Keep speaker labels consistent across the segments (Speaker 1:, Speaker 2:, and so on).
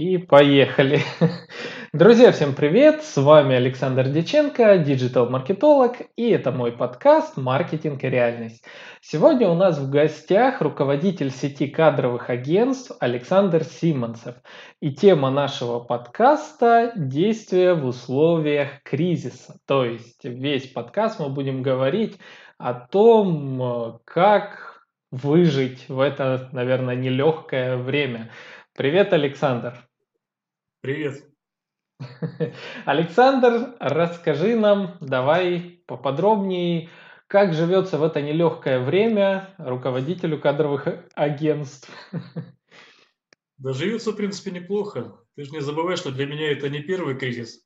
Speaker 1: И поехали. Друзья, всем привет! С вами Александр Деченко, диджитал-маркетолог, и это мой подкаст «Маркетинг и реальность». Сегодня у нас в гостях руководитель сети кадровых агентств Александр Симонцев. И тема нашего подкаста – действия в условиях кризиса. То есть весь подкаст мы будем говорить о том, как выжить в это, наверное, нелегкое время. Привет, Александр.
Speaker 2: Привет.
Speaker 1: Александр, расскажи нам, давай поподробнее, как живется в это нелегкое время руководителю кадровых агентств.
Speaker 2: Да живется, в принципе, неплохо. Ты же не забывай, что для меня это не первый кризис.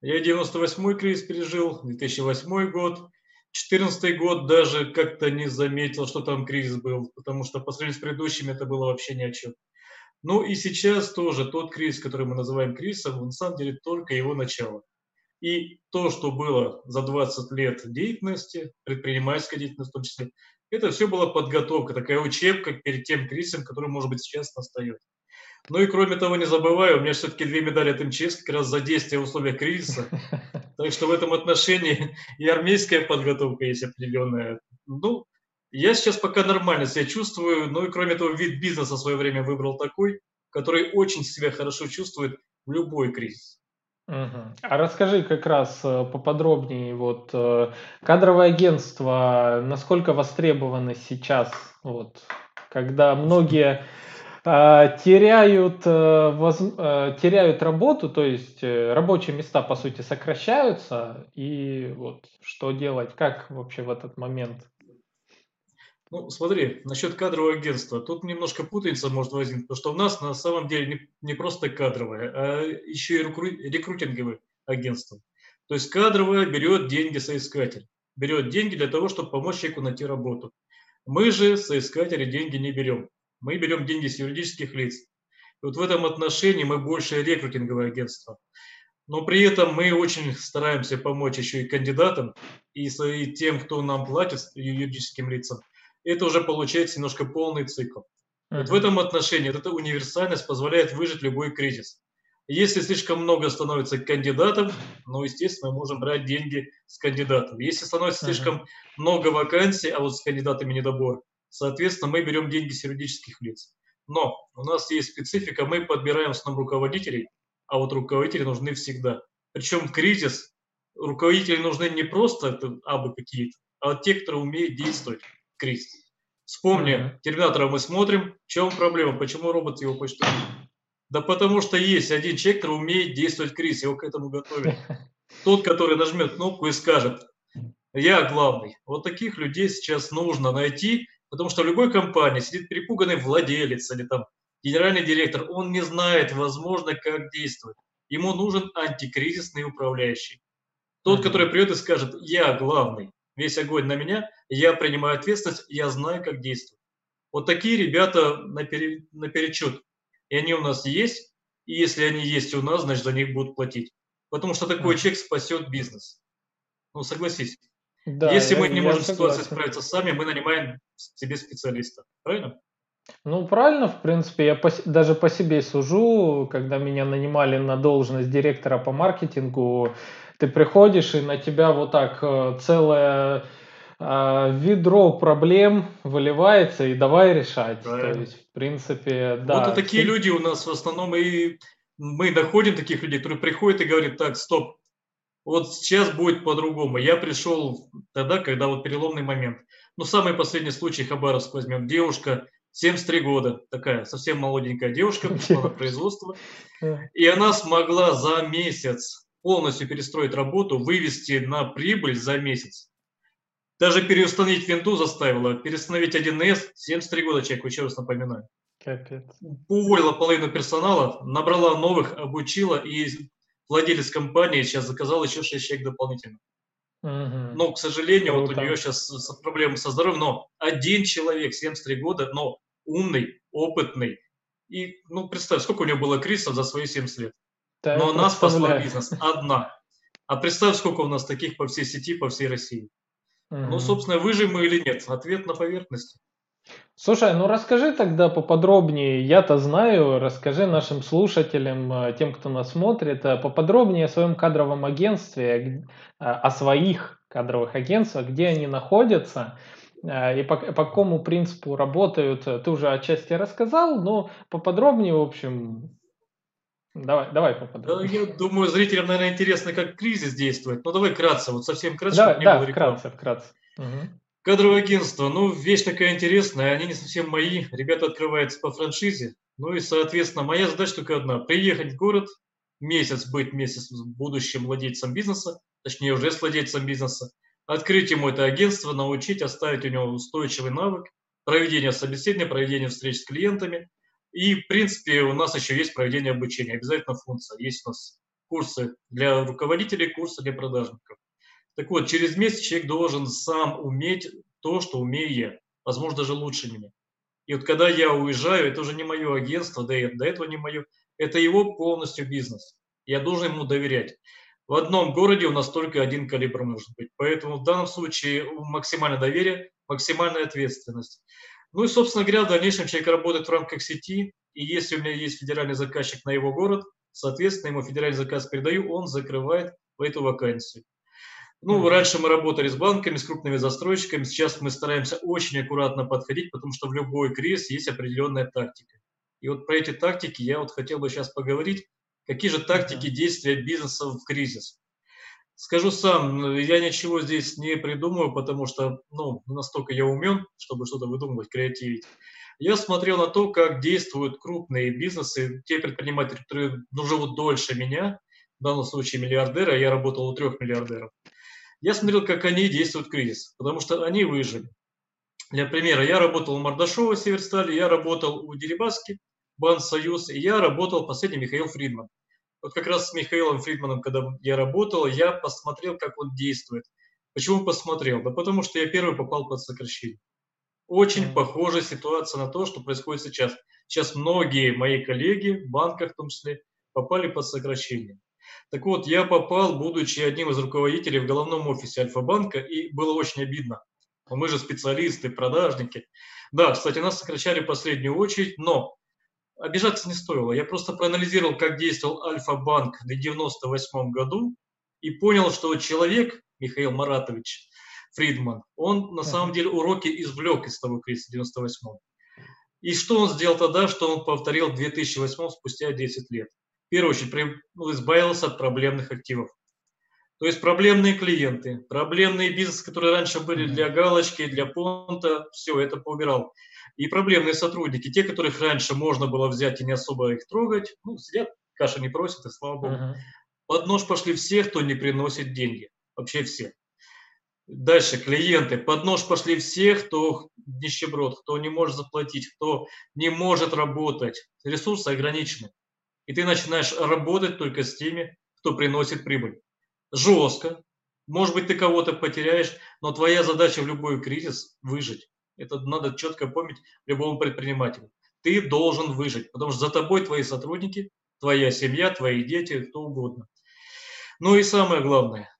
Speaker 2: Я 98-й кризис пережил, 2008 год, 14 год даже как-то не заметил, что там кризис был, потому что по сравнению с предыдущими это было вообще ни о чем. Ну и сейчас тоже тот кризис, который мы называем кризисом, на самом деле только его начало. И то, что было за 20 лет деятельности, предпринимательской деятельности в том числе, это все была подготовка, такая учебка перед тем кризисом, который, может быть, сейчас настает. Ну и кроме того, не забываю, у меня все-таки две медали от МЧС как раз за действие в условиях кризиса. Так что в этом отношении и армейская подготовка есть определенная. Ну, я сейчас пока нормально себя чувствую, ну и кроме того, вид бизнеса в свое время выбрал такой, который очень себя хорошо чувствует в любой кризис.
Speaker 1: Угу. А расскажи как раз э, поподробнее, вот э, кадровое агентство, насколько востребовано сейчас, вот, когда многие э, теряют, э, воз, теряют работу, то есть рабочие места, по сути, сокращаются, и вот что делать, как вообще в этот момент
Speaker 2: ну, смотри, насчет кадрового агентства. Тут немножко путаница может возникнуть, потому что у нас на самом деле не, не просто кадровое, а еще и рекру, рекрутинговое агентство. То есть кадровое берет деньги соискатель, берет деньги для того, чтобы помочь человеку найти работу. Мы же, соискатели, деньги не берем. Мы берем деньги с юридических лиц. И вот в этом отношении мы больше рекрутинговое агентство. Но при этом мы очень стараемся помочь еще и кандидатам, и тем, кто нам платит, юридическим лицам – это уже получается немножко полный цикл. Uh-huh. Вот в этом отношении вот эта универсальность позволяет выжить любой кризис. Если слишком много становится кандидатов, ну, естественно, мы можем брать деньги с кандидатов. Если становится uh-huh. слишком много вакансий, а вот с кандидатами недобор, соответственно, мы берем деньги с юридических лиц. Но у нас есть специфика, мы подбираем с основном руководителей, а вот руководители нужны всегда. Причем кризис, руководители нужны не просто абы какие-то, а те, которые умеют действовать кризис. Вспомни, mm-hmm. Терминатора мы смотрим, в чем проблема, почему робот его почти Да потому что есть один человек, который умеет действовать в кризис, его к этому готовят. Тот, который нажмет кнопку и скажет, я главный. Вот таких людей сейчас нужно найти, потому что в любой компании сидит перепуганный владелец или там генеральный директор, он не знает, возможно, как действовать. Ему нужен антикризисный управляющий. Тот, который придет и скажет, я главный весь огонь на меня, я принимаю ответственность, я знаю, как действовать. Вот такие ребята наперед, наперечет. И они у нас есть, и если они есть у нас, значит, за них будут платить. Потому что такой человек спасет бизнес. Ну, согласись. Да, если я, мы не можем ситуацию справиться сами, мы нанимаем себе специалиста. Правильно?
Speaker 1: Ну, правильно, в принципе, я по, даже по себе сужу, когда меня нанимали на должность директора по маркетингу, ты приходишь, и на тебя вот так э, целое э, ведро проблем выливается, и давай решать. Правильно. То есть, в принципе, да.
Speaker 2: Вот и такие ты... люди у нас в основном, и мы находим таких людей, которые приходят и говорят, так, стоп, вот сейчас будет по-другому. Я пришел тогда, когда вот переломный момент. Ну, самый последний случай Хабаровск возьмем. Девушка 73 года, такая совсем молоденькая девушка, пришла на производство, и она смогла за месяц полностью перестроить работу, вывести на прибыль за месяц. Даже переустановить винду заставила, переустановить 1С, 73 года человеку, еще раз напоминаю. Капец. Уволила половину персонала, набрала новых, обучила, и владелец компании сейчас заказал еще 6 человек дополнительно. Угу. Но, к сожалению, Круто. вот у нее сейчас проблемы со здоровьем, но один человек, 73 года, но умный, опытный. И, ну, представь, сколько у нее было кризисов за свои 70 лет. Да, Но она спасла бизнес одна. А представь, сколько у нас таких по всей сети, по всей России. Угу. Ну, собственно, выживем мы или нет? Ответ на поверхности.
Speaker 1: Слушай, ну расскажи тогда поподробнее, я-то знаю, расскажи нашим слушателям, э, тем, кто нас смотрит, э, поподробнее о своем кадровом агентстве, э, о своих кадровых агентствах, где они находятся и по, по какому принципу работают. Ты уже отчасти рассказал, но поподробнее, в общем, Давай, давай поподробнее.
Speaker 2: Да, я думаю, зрителям, наверное, интересно, как кризис действует. Ну, давай вкратце, вот совсем кратко,
Speaker 1: да, да, вкратце, вкратце.
Speaker 2: Угу. Кадровое агентство, ну, вещь такая интересная, они не совсем мои, ребята открываются по франшизе, ну и, соответственно, моя задача только одна, приехать в город, месяц быть с будущим владельцем бизнеса, точнее, уже с владельцем бизнеса, открыть ему это агентство, научить, оставить у него устойчивый навык, проведение собеседования, проведение встреч с клиентами. И, в принципе, у нас еще есть проведение обучения, обязательно функция. Есть у нас курсы для руководителей, курсы для продажников. Так вот, через месяц человек должен сам уметь то, что умею я, возможно, даже лучше меня. И вот когда я уезжаю, это уже не мое агентство, да и до этого не мое, это его полностью бизнес. Я должен ему доверять. В одном городе у нас только один калибр может быть. Поэтому в данном случае максимальное доверие, максимальная ответственность. Ну и, собственно говоря, в дальнейшем человек работает в рамках сети, и если у меня есть федеральный заказчик на его город, соответственно, ему федеральный заказ передаю, он закрывает эту вакансию. Ну, раньше мы работали с банками, с крупными застройщиками, сейчас мы стараемся очень аккуратно подходить, потому что в любой кризис есть определенная тактика. И вот про эти тактики я вот хотел бы сейчас поговорить. Какие же тактики действия бизнеса в кризис? Скажу сам, я ничего здесь не придумаю, потому что, ну, настолько я умен, чтобы что-то выдумывать, креативить. Я смотрел на то, как действуют крупные бизнесы, те предприниматели, которые ну, живут дольше меня, в данном случае миллиардеры, а я работал у трех миллиардеров. Я смотрел, как они действуют в кризис, потому что они выжили. Для примера, я работал у Мордашова в Северстале, я работал у Дерибаски, Банк Союз, и я работал последний Михаил Фридман. Вот как раз с Михаилом Фридманом, когда я работал, я посмотрел, как он действует. Почему посмотрел? Да потому что я первый попал под сокращение. Очень mm-hmm. похожая ситуация на то, что происходит сейчас. Сейчас многие мои коллеги, в банках в том числе, попали под сокращение. Так вот, я попал, будучи одним из руководителей в головном офисе Альфа-банка, и было очень обидно. Мы же специалисты, продажники. Да, кстати, нас сокращали в последнюю очередь, но обижаться не стоило. Я просто проанализировал, как действовал Альфа-банк в 98 году и понял, что человек, Михаил Маратович Фридман, он на самом деле уроки извлек из того кризиса 98 И что он сделал тогда, что он повторил в 2008 спустя 10 лет? в первую очередь ну, избавился от проблемных активов. То есть проблемные клиенты, проблемные бизнесы, которые раньше были для галочки, для понта, все это поубирал. И проблемные сотрудники, те, которых раньше можно было взять и не особо их трогать, ну, сидят, каша не просят, и слава богу. Uh-huh. Под нож пошли все, кто не приносит деньги. Вообще все. Дальше клиенты. Под нож пошли все, кто нищеброд, кто не может заплатить, кто не может работать. Ресурсы ограничены и ты начинаешь работать только с теми, кто приносит прибыль. Жестко. Может быть, ты кого-то потеряешь, но твоя задача в любой кризис – выжить. Это надо четко помнить любому предпринимателю. Ты должен выжить, потому что за тобой твои сотрудники, твоя семья, твои дети, кто угодно. Ну и самое главное,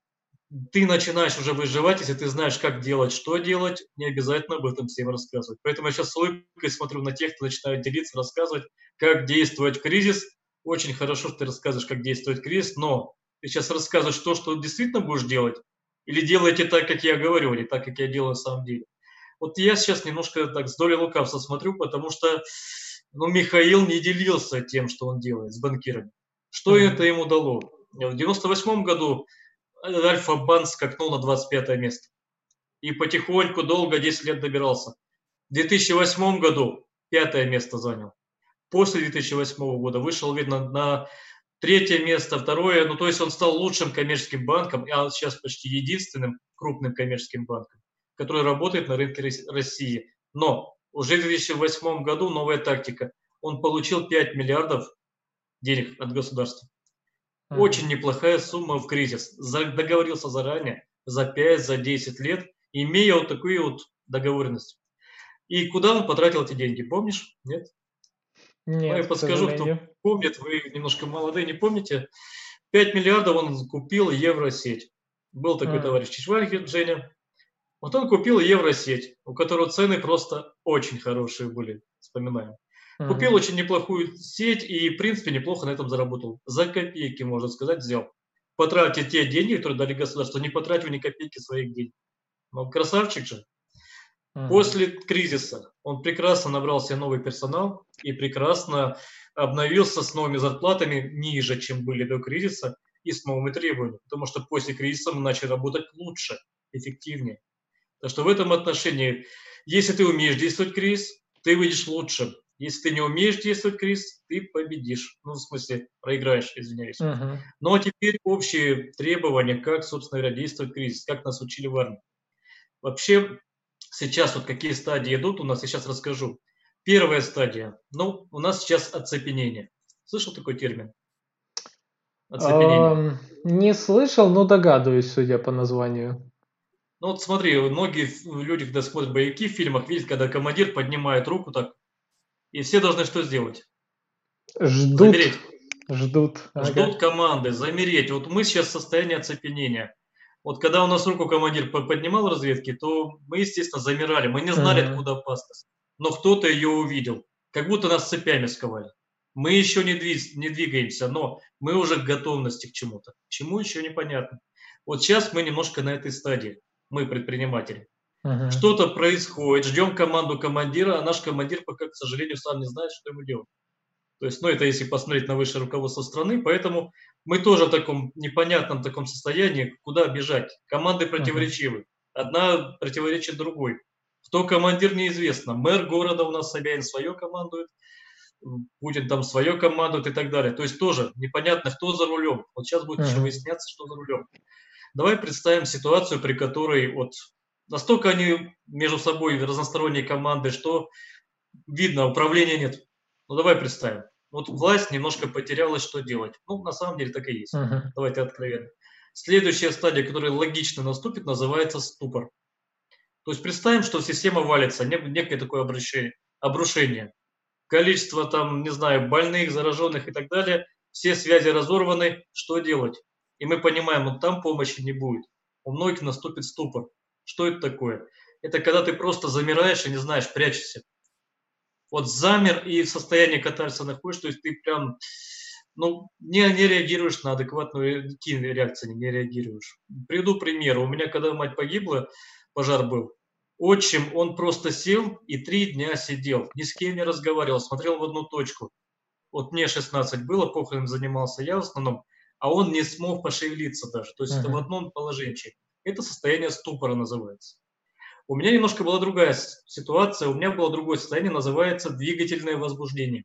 Speaker 2: ты начинаешь уже выживать, если ты знаешь, как делать, что делать, не обязательно об этом всем рассказывать. Поэтому я сейчас с улыбкой смотрю на тех, кто начинает делиться, рассказывать, как действовать в кризис, очень хорошо, что ты рассказываешь, как действует кризис, но ты сейчас рассказываешь то, что действительно будешь делать, или делаете так, как я говорю, или так, как я делаю на самом деле. Вот я сейчас немножко так с долей лукавства смотрю, потому что ну, Михаил не делился тем, что он делает с банкирами. Что mm-hmm. это ему дало? В 98 году Альфа-Банк скакнул на 25 место. И потихоньку, долго, 10 лет добирался. В 2008 году пятое место занял после 2008 года вышел, видно, на третье место, второе, ну то есть он стал лучшим коммерческим банком, а сейчас почти единственным крупным коммерческим банком, который работает на рынке России. Но уже в 2008 году новая тактика. Он получил 5 миллиардов денег от государства. Очень неплохая сумма в кризис. Договорился заранее, за 5, за 10 лет, имея вот такую вот договоренность. И куда он потратил эти деньги, помнишь? Нет? Нет, я подскажу, кто помнит, вы немножко молодые, не помните. 5 миллиардов он купил евросеть. Был такой а. товарищ Чичвальгин, Женя. Вот он купил Евросеть, у которого цены просто очень хорошие были, вспоминаем. Купил mm-hmm. очень неплохую сеть и, в принципе, неплохо на этом заработал. За копейки, можно сказать, взял. Потратил те деньги, которые дали государство, не потратил ни копейки своих денег. Ну, красавчик же. Mm-hmm. После кризиса он прекрасно набрал себе новый персонал и прекрасно обновился с новыми зарплатами ниже, чем были до кризиса, и с новыми требованиями. Потому что после кризиса мы начали работать лучше, эффективнее. Так что в этом отношении, если ты умеешь действовать кризис, ты выйдешь лучше. Если ты не умеешь действовать кризис, ты победишь. Ну, в смысле, проиграешь, извиняюсь. Uh-huh. Ну, а теперь общие требования, как, собственно говоря, действует кризис, как нас учили в армии. Вообще, сейчас вот какие стадии идут у нас, я сейчас расскажу. Первая стадия. Ну, у нас сейчас оцепенение. Слышал такой термин?
Speaker 1: Оцепенение. Не слышал, но догадываюсь, судя по названию.
Speaker 2: Ну вот смотри, многие люди, когда смотрят боевики в фильмах, видят, когда командир поднимает руку так, и все должны что сделать?
Speaker 1: Ждут.
Speaker 2: Замереть.
Speaker 1: Ждут.
Speaker 2: Ждут ага. команды, замереть. Вот мы сейчас в состоянии оцепенения. Вот когда у нас руку командир поднимал в разведке, то мы, естественно, замирали. Мы не знали, ага. откуда опасность. Но кто-то ее увидел. Как будто нас цепями сковали. Мы еще не, двиг, не двигаемся, но мы уже к готовности к чему-то. Чему еще непонятно. Вот сейчас мы немножко на этой стадии мы предприниматели. Uh-huh. Что-то происходит, ждем команду командира, а наш командир пока, к сожалению, сам не знает, что ему делать. То есть, ну, это если посмотреть на высшее руководство страны, поэтому мы тоже в таком непонятном таком состоянии, куда бежать. Команды противоречивы. Одна противоречит другой. Кто командир, неизвестно. Мэр города у нас Собянин свое командует, Путин там свое командует и так далее. То есть тоже непонятно, кто за рулем. Вот сейчас будет uh-huh. еще выясняться, что за рулем. Давай представим ситуацию, при которой вот настолько они между собой разносторонние команды, что видно, управления нет. Ну давай представим. Вот власть немножко потерялась, что делать. Ну, на самом деле так и есть. Uh-huh. Давайте откровенно. Следующая стадия, которая логично наступит, называется ступор. То есть представим, что система валится, некое такое обращение, обрушение. Количество там, не знаю, больных, зараженных и так далее, все связи разорваны, что делать? И мы понимаем, вот там помощи не будет. У многих наступит ступор. Что это такое? Это когда ты просто замираешь и не знаешь, прячешься. Вот замер и в состоянии катарса находишься, то есть ты прям ну, не, не реагируешь на адекватную реакцию, не реагируешь. Приведу пример. У меня, когда мать погибла, пожар был, отчим, он просто сел и три дня сидел, ни с кем не разговаривал, смотрел в одну точку. Вот мне 16 было, похороном занимался я в основном, а он не смог пошевелиться даже. То есть uh-huh. это в одном положении. Это состояние ступора называется. У меня немножко была другая ситуация, у меня было другое состояние, называется двигательное возбуждение.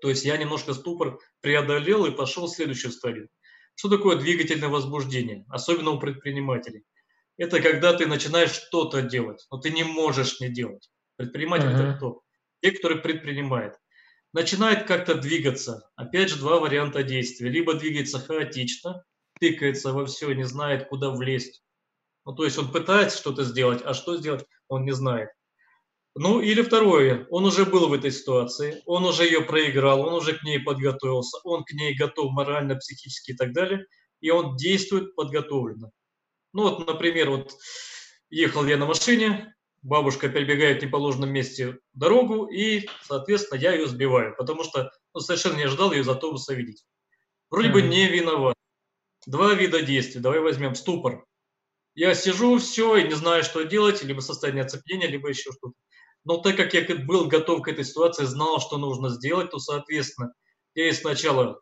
Speaker 2: То есть я немножко ступор преодолел и пошел в следующую стадию. Что такое двигательное возбуждение, особенно у предпринимателей? Это когда ты начинаешь что-то делать, но ты не можешь не делать. Предприниматель uh-huh. это кто? Те, которые предпринимают начинает как-то двигаться. Опять же, два варианта действия. Либо двигается хаотично, тыкается во все, не знает, куда влезть. Ну, то есть он пытается что-то сделать, а что сделать, он не знает. Ну, или второе, он уже был в этой ситуации, он уже ее проиграл, он уже к ней подготовился, он к ней готов морально, психически и так далее, и он действует подготовленно. Ну, вот, например, вот ехал я на машине, бабушка перебегает в неположенном месте дорогу, и, соответственно, я ее сбиваю, потому что ну, совершенно не ожидал ее из автобуса видеть. Вроде mm-hmm. бы не виноват. Два вида действий. Давай возьмем ступор. Я сижу, все, и не знаю, что делать, либо состояние оцепления, либо еще что-то. Но так как я был готов к этой ситуации, знал, что нужно сделать, то, соответственно, я сначала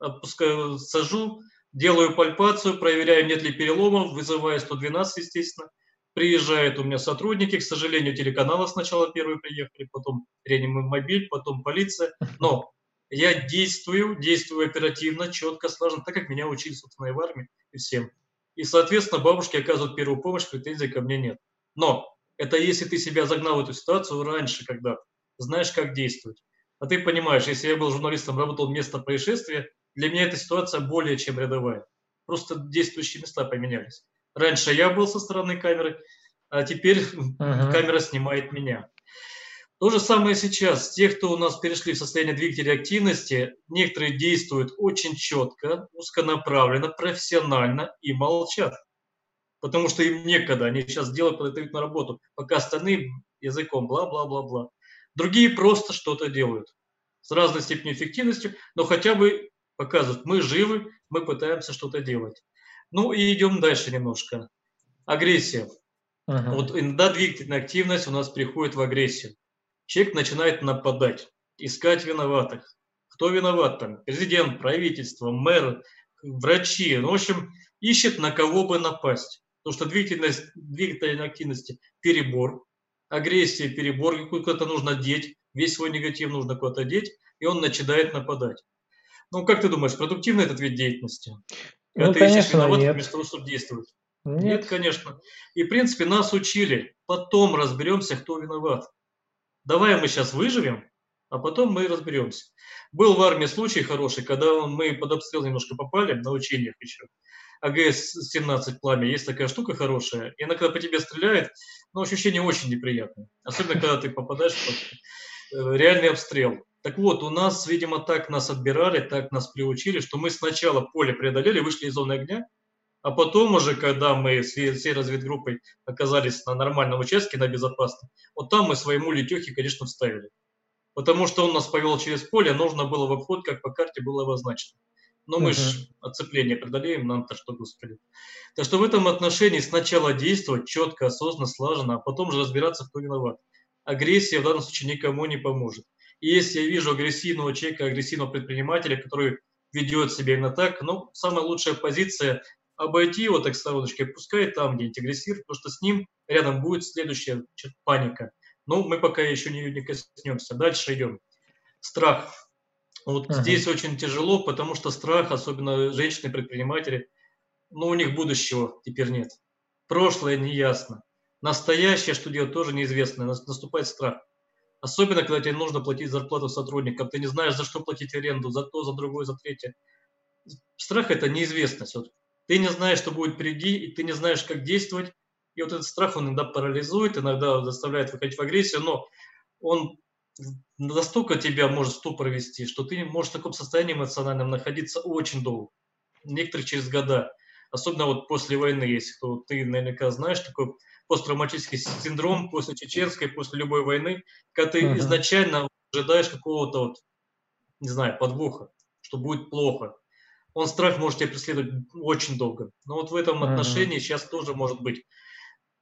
Speaker 2: отпускаю, сажу, делаю пальпацию, проверяю, нет ли переломов, вызываю 112, естественно, Приезжают у меня сотрудники, к сожалению, телеканалы сначала первые приехали, потом реанимобиль, потом полиция. Но я действую, действую оперативно, четко, слаженно, так как меня учили, собственно, и в армии, и всем. И, соответственно, бабушки оказывают первую помощь, претензий ко мне нет. Но это если ты себя загнал в эту ситуацию раньше, когда знаешь, как действовать. А ты понимаешь, если я был журналистом, работал место происшествия, для меня эта ситуация более чем рядовая. Просто действующие места поменялись. Раньше я был со стороны камеры, а теперь uh-huh. камера снимает меня. То же самое сейчас. Те, кто у нас перешли в состояние двигателя активности, некоторые действуют очень четко, узконаправленно, профессионально и молчат. потому что им некогда, они сейчас делают, на работу, пока остальные языком бла-бла-бла-бла. Другие просто что-то делают с разной степенью эффективности, но хотя бы показывают, мы живы, мы пытаемся что-то делать. Ну и идем дальше немножко. Агрессия. Uh-huh. Вот иногда двигательная активность у нас приходит в агрессию. Человек начинает нападать, искать виноватых. Кто виноват там? Президент, правительство, мэр, врачи. Ну, в общем, ищет на кого бы напасть. Потому что двигательность, двигательной активности перебор, агрессия перебор, куда-то нужно деть, весь свой негатив нужно куда-то деть, и он начинает нападать. Ну, как ты думаешь, продуктивный этот вид деятельности?
Speaker 1: Ну, Это конечно, виноват нет.
Speaker 2: вместо того, чтобы действовать.
Speaker 1: Нет.
Speaker 2: нет, конечно. И, в принципе, нас учили. Потом разберемся, кто виноват. Давай мы сейчас выживем, а потом мы разберемся. Был в армии случай хороший, когда мы под обстрел немножко попали, на учениях еще. АГС-17 пламя, есть такая штука хорошая. И она когда по тебе стреляет, ну, ощущение очень неприятное. Особенно, когда ты попадаешь под э, реальный обстрел. Так вот, у нас, видимо, так нас отбирали, так нас приучили, что мы сначала поле преодолели, вышли из зоны огня, а потом уже, когда мы с всей разведгруппой оказались на нормальном участке, на безопасном, вот там мы своему летехе, конечно, вставили. Потому что он нас повел через поле, нужно было в обход, как по карте было обозначено. Но мы uh-huh. же оцепление преодолеем, нам-то что, господи. Так что в этом отношении сначала действовать четко, осознанно, слаженно, а потом же разбираться, кто виноват. Агрессия в данном случае никому не поможет. И если я вижу агрессивного человека, агрессивного предпринимателя, который ведет себя именно так, ну, самая лучшая позиция – обойти его так стороночкой, пускай там где-нибудь потому что с ним рядом будет следующая паника. Но мы пока еще не, не коснемся. Дальше идем. Страх. Вот uh-huh. здесь очень тяжело, потому что страх, особенно женщины-предприниматели, ну, у них будущего теперь нет. Прошлое неясно. Настоящее, что делать, тоже неизвестно. Наступает страх. Особенно, когда тебе нужно платить зарплату сотрудникам. Ты не знаешь, за что платить аренду, за то, за другое, за третье. Страх – это неизвестность. Вот ты не знаешь, что будет впереди, и ты не знаешь, как действовать. И вот этот страх, он иногда парализует, иногда заставляет выходить в агрессию, но он настолько тебя может ступор вести, что ты можешь в таком состоянии эмоциональном находиться очень долго. Некоторых через года. Особенно вот после войны, если кто, ты наверняка знаешь, такой посттравматический синдром после чеченской, после любой войны, когда ты uh-huh. изначально ожидаешь какого-то вот, не знаю, подвоха, что будет плохо. Он страх может тебя преследовать очень долго. Но вот в этом uh-huh. отношении сейчас тоже может быть.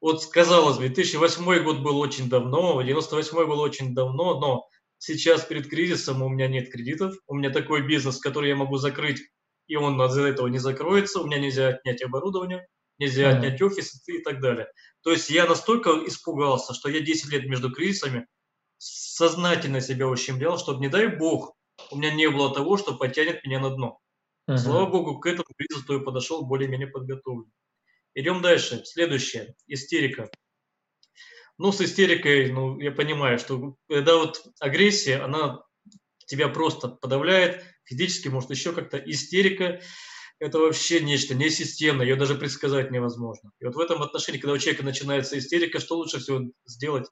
Speaker 2: Вот казалось бы, 2008 год был очень давно, 98 был очень давно, но сейчас перед кризисом у меня нет кредитов, у меня такой бизнес, который я могу закрыть, и он из-за этого не закроется, у меня нельзя отнять оборудование, нельзя mm-hmm. отнять офис и так далее. То есть я настолько испугался, что я 10 лет между кризисами сознательно себя ущемлял, чтобы, не дай бог, у меня не было того, что потянет меня на дно. Uh-huh. Слава богу, к этому кризису я подошел более-менее подготовлен. Идем дальше. Следующее. Истерика. Ну, с истерикой, ну, я понимаю, что когда вот агрессия, она тебя просто подавляет, физически, может, еще как-то истерика, это вообще нечто несистемное, ее даже предсказать невозможно. И вот в этом отношении, когда у человека начинается истерика, что лучше всего сделать?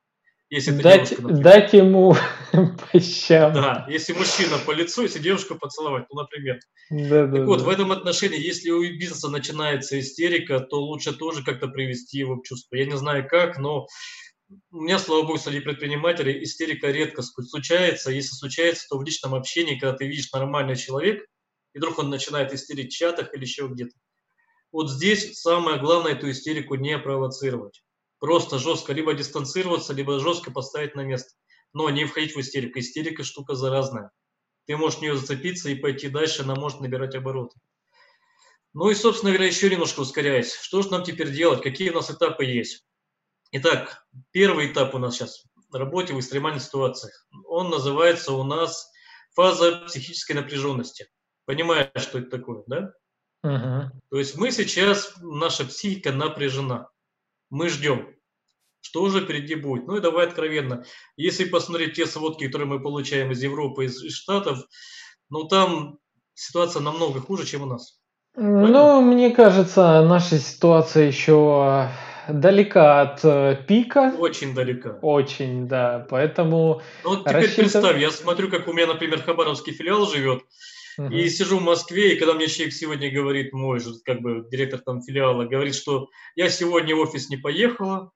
Speaker 1: Если дать, девушка, например. дать ему по щам.
Speaker 2: Да, если мужчина по лицу, если девушку поцеловать, ну, например. Да, так да, вот, да. в этом отношении, если у бизнеса начинается истерика, то лучше тоже как-то привести его в чувство. Я не знаю как, но у меня, слава богу, среди предпринимателей истерика редко случается. Если случается, то в личном общении, когда ты видишь нормальный человек, и вдруг он начинает истерить в чатах или еще где-то. Вот здесь самое главное эту истерику не провоцировать. Просто жестко либо дистанцироваться, либо жестко поставить на место. Но не входить в истерику. Истерика штука заразная. Ты можешь в нее зацепиться и пойти дальше, она может набирать обороты. Ну и, собственно говоря, еще немножко ускоряясь. Что же нам теперь делать? Какие у нас этапы есть? Итак, первый этап у нас сейчас в работе в экстремальных ситуациях. Он называется у нас фаза психической напряженности. Понимаешь, что это такое, да? Uh-huh. То есть мы сейчас, наша психика напряжена. Мы ждем, что же впереди будет. Ну и давай откровенно. Если посмотреть те сводки, которые мы получаем из Европы, из, из Штатов, ну там ситуация намного хуже, чем у нас.
Speaker 1: Ну, мне кажется, наша ситуация еще далека от э, пика.
Speaker 2: Очень далека.
Speaker 1: Очень, да. Поэтому.
Speaker 2: Ну вот теперь рассчитывать... представь, я смотрю, как у меня, например, Хабаровский филиал живет. Uh-huh. И сижу в Москве, и когда мне человек сегодня говорит, мой же, как бы, директор там филиала, говорит, что я сегодня в офис не поехала,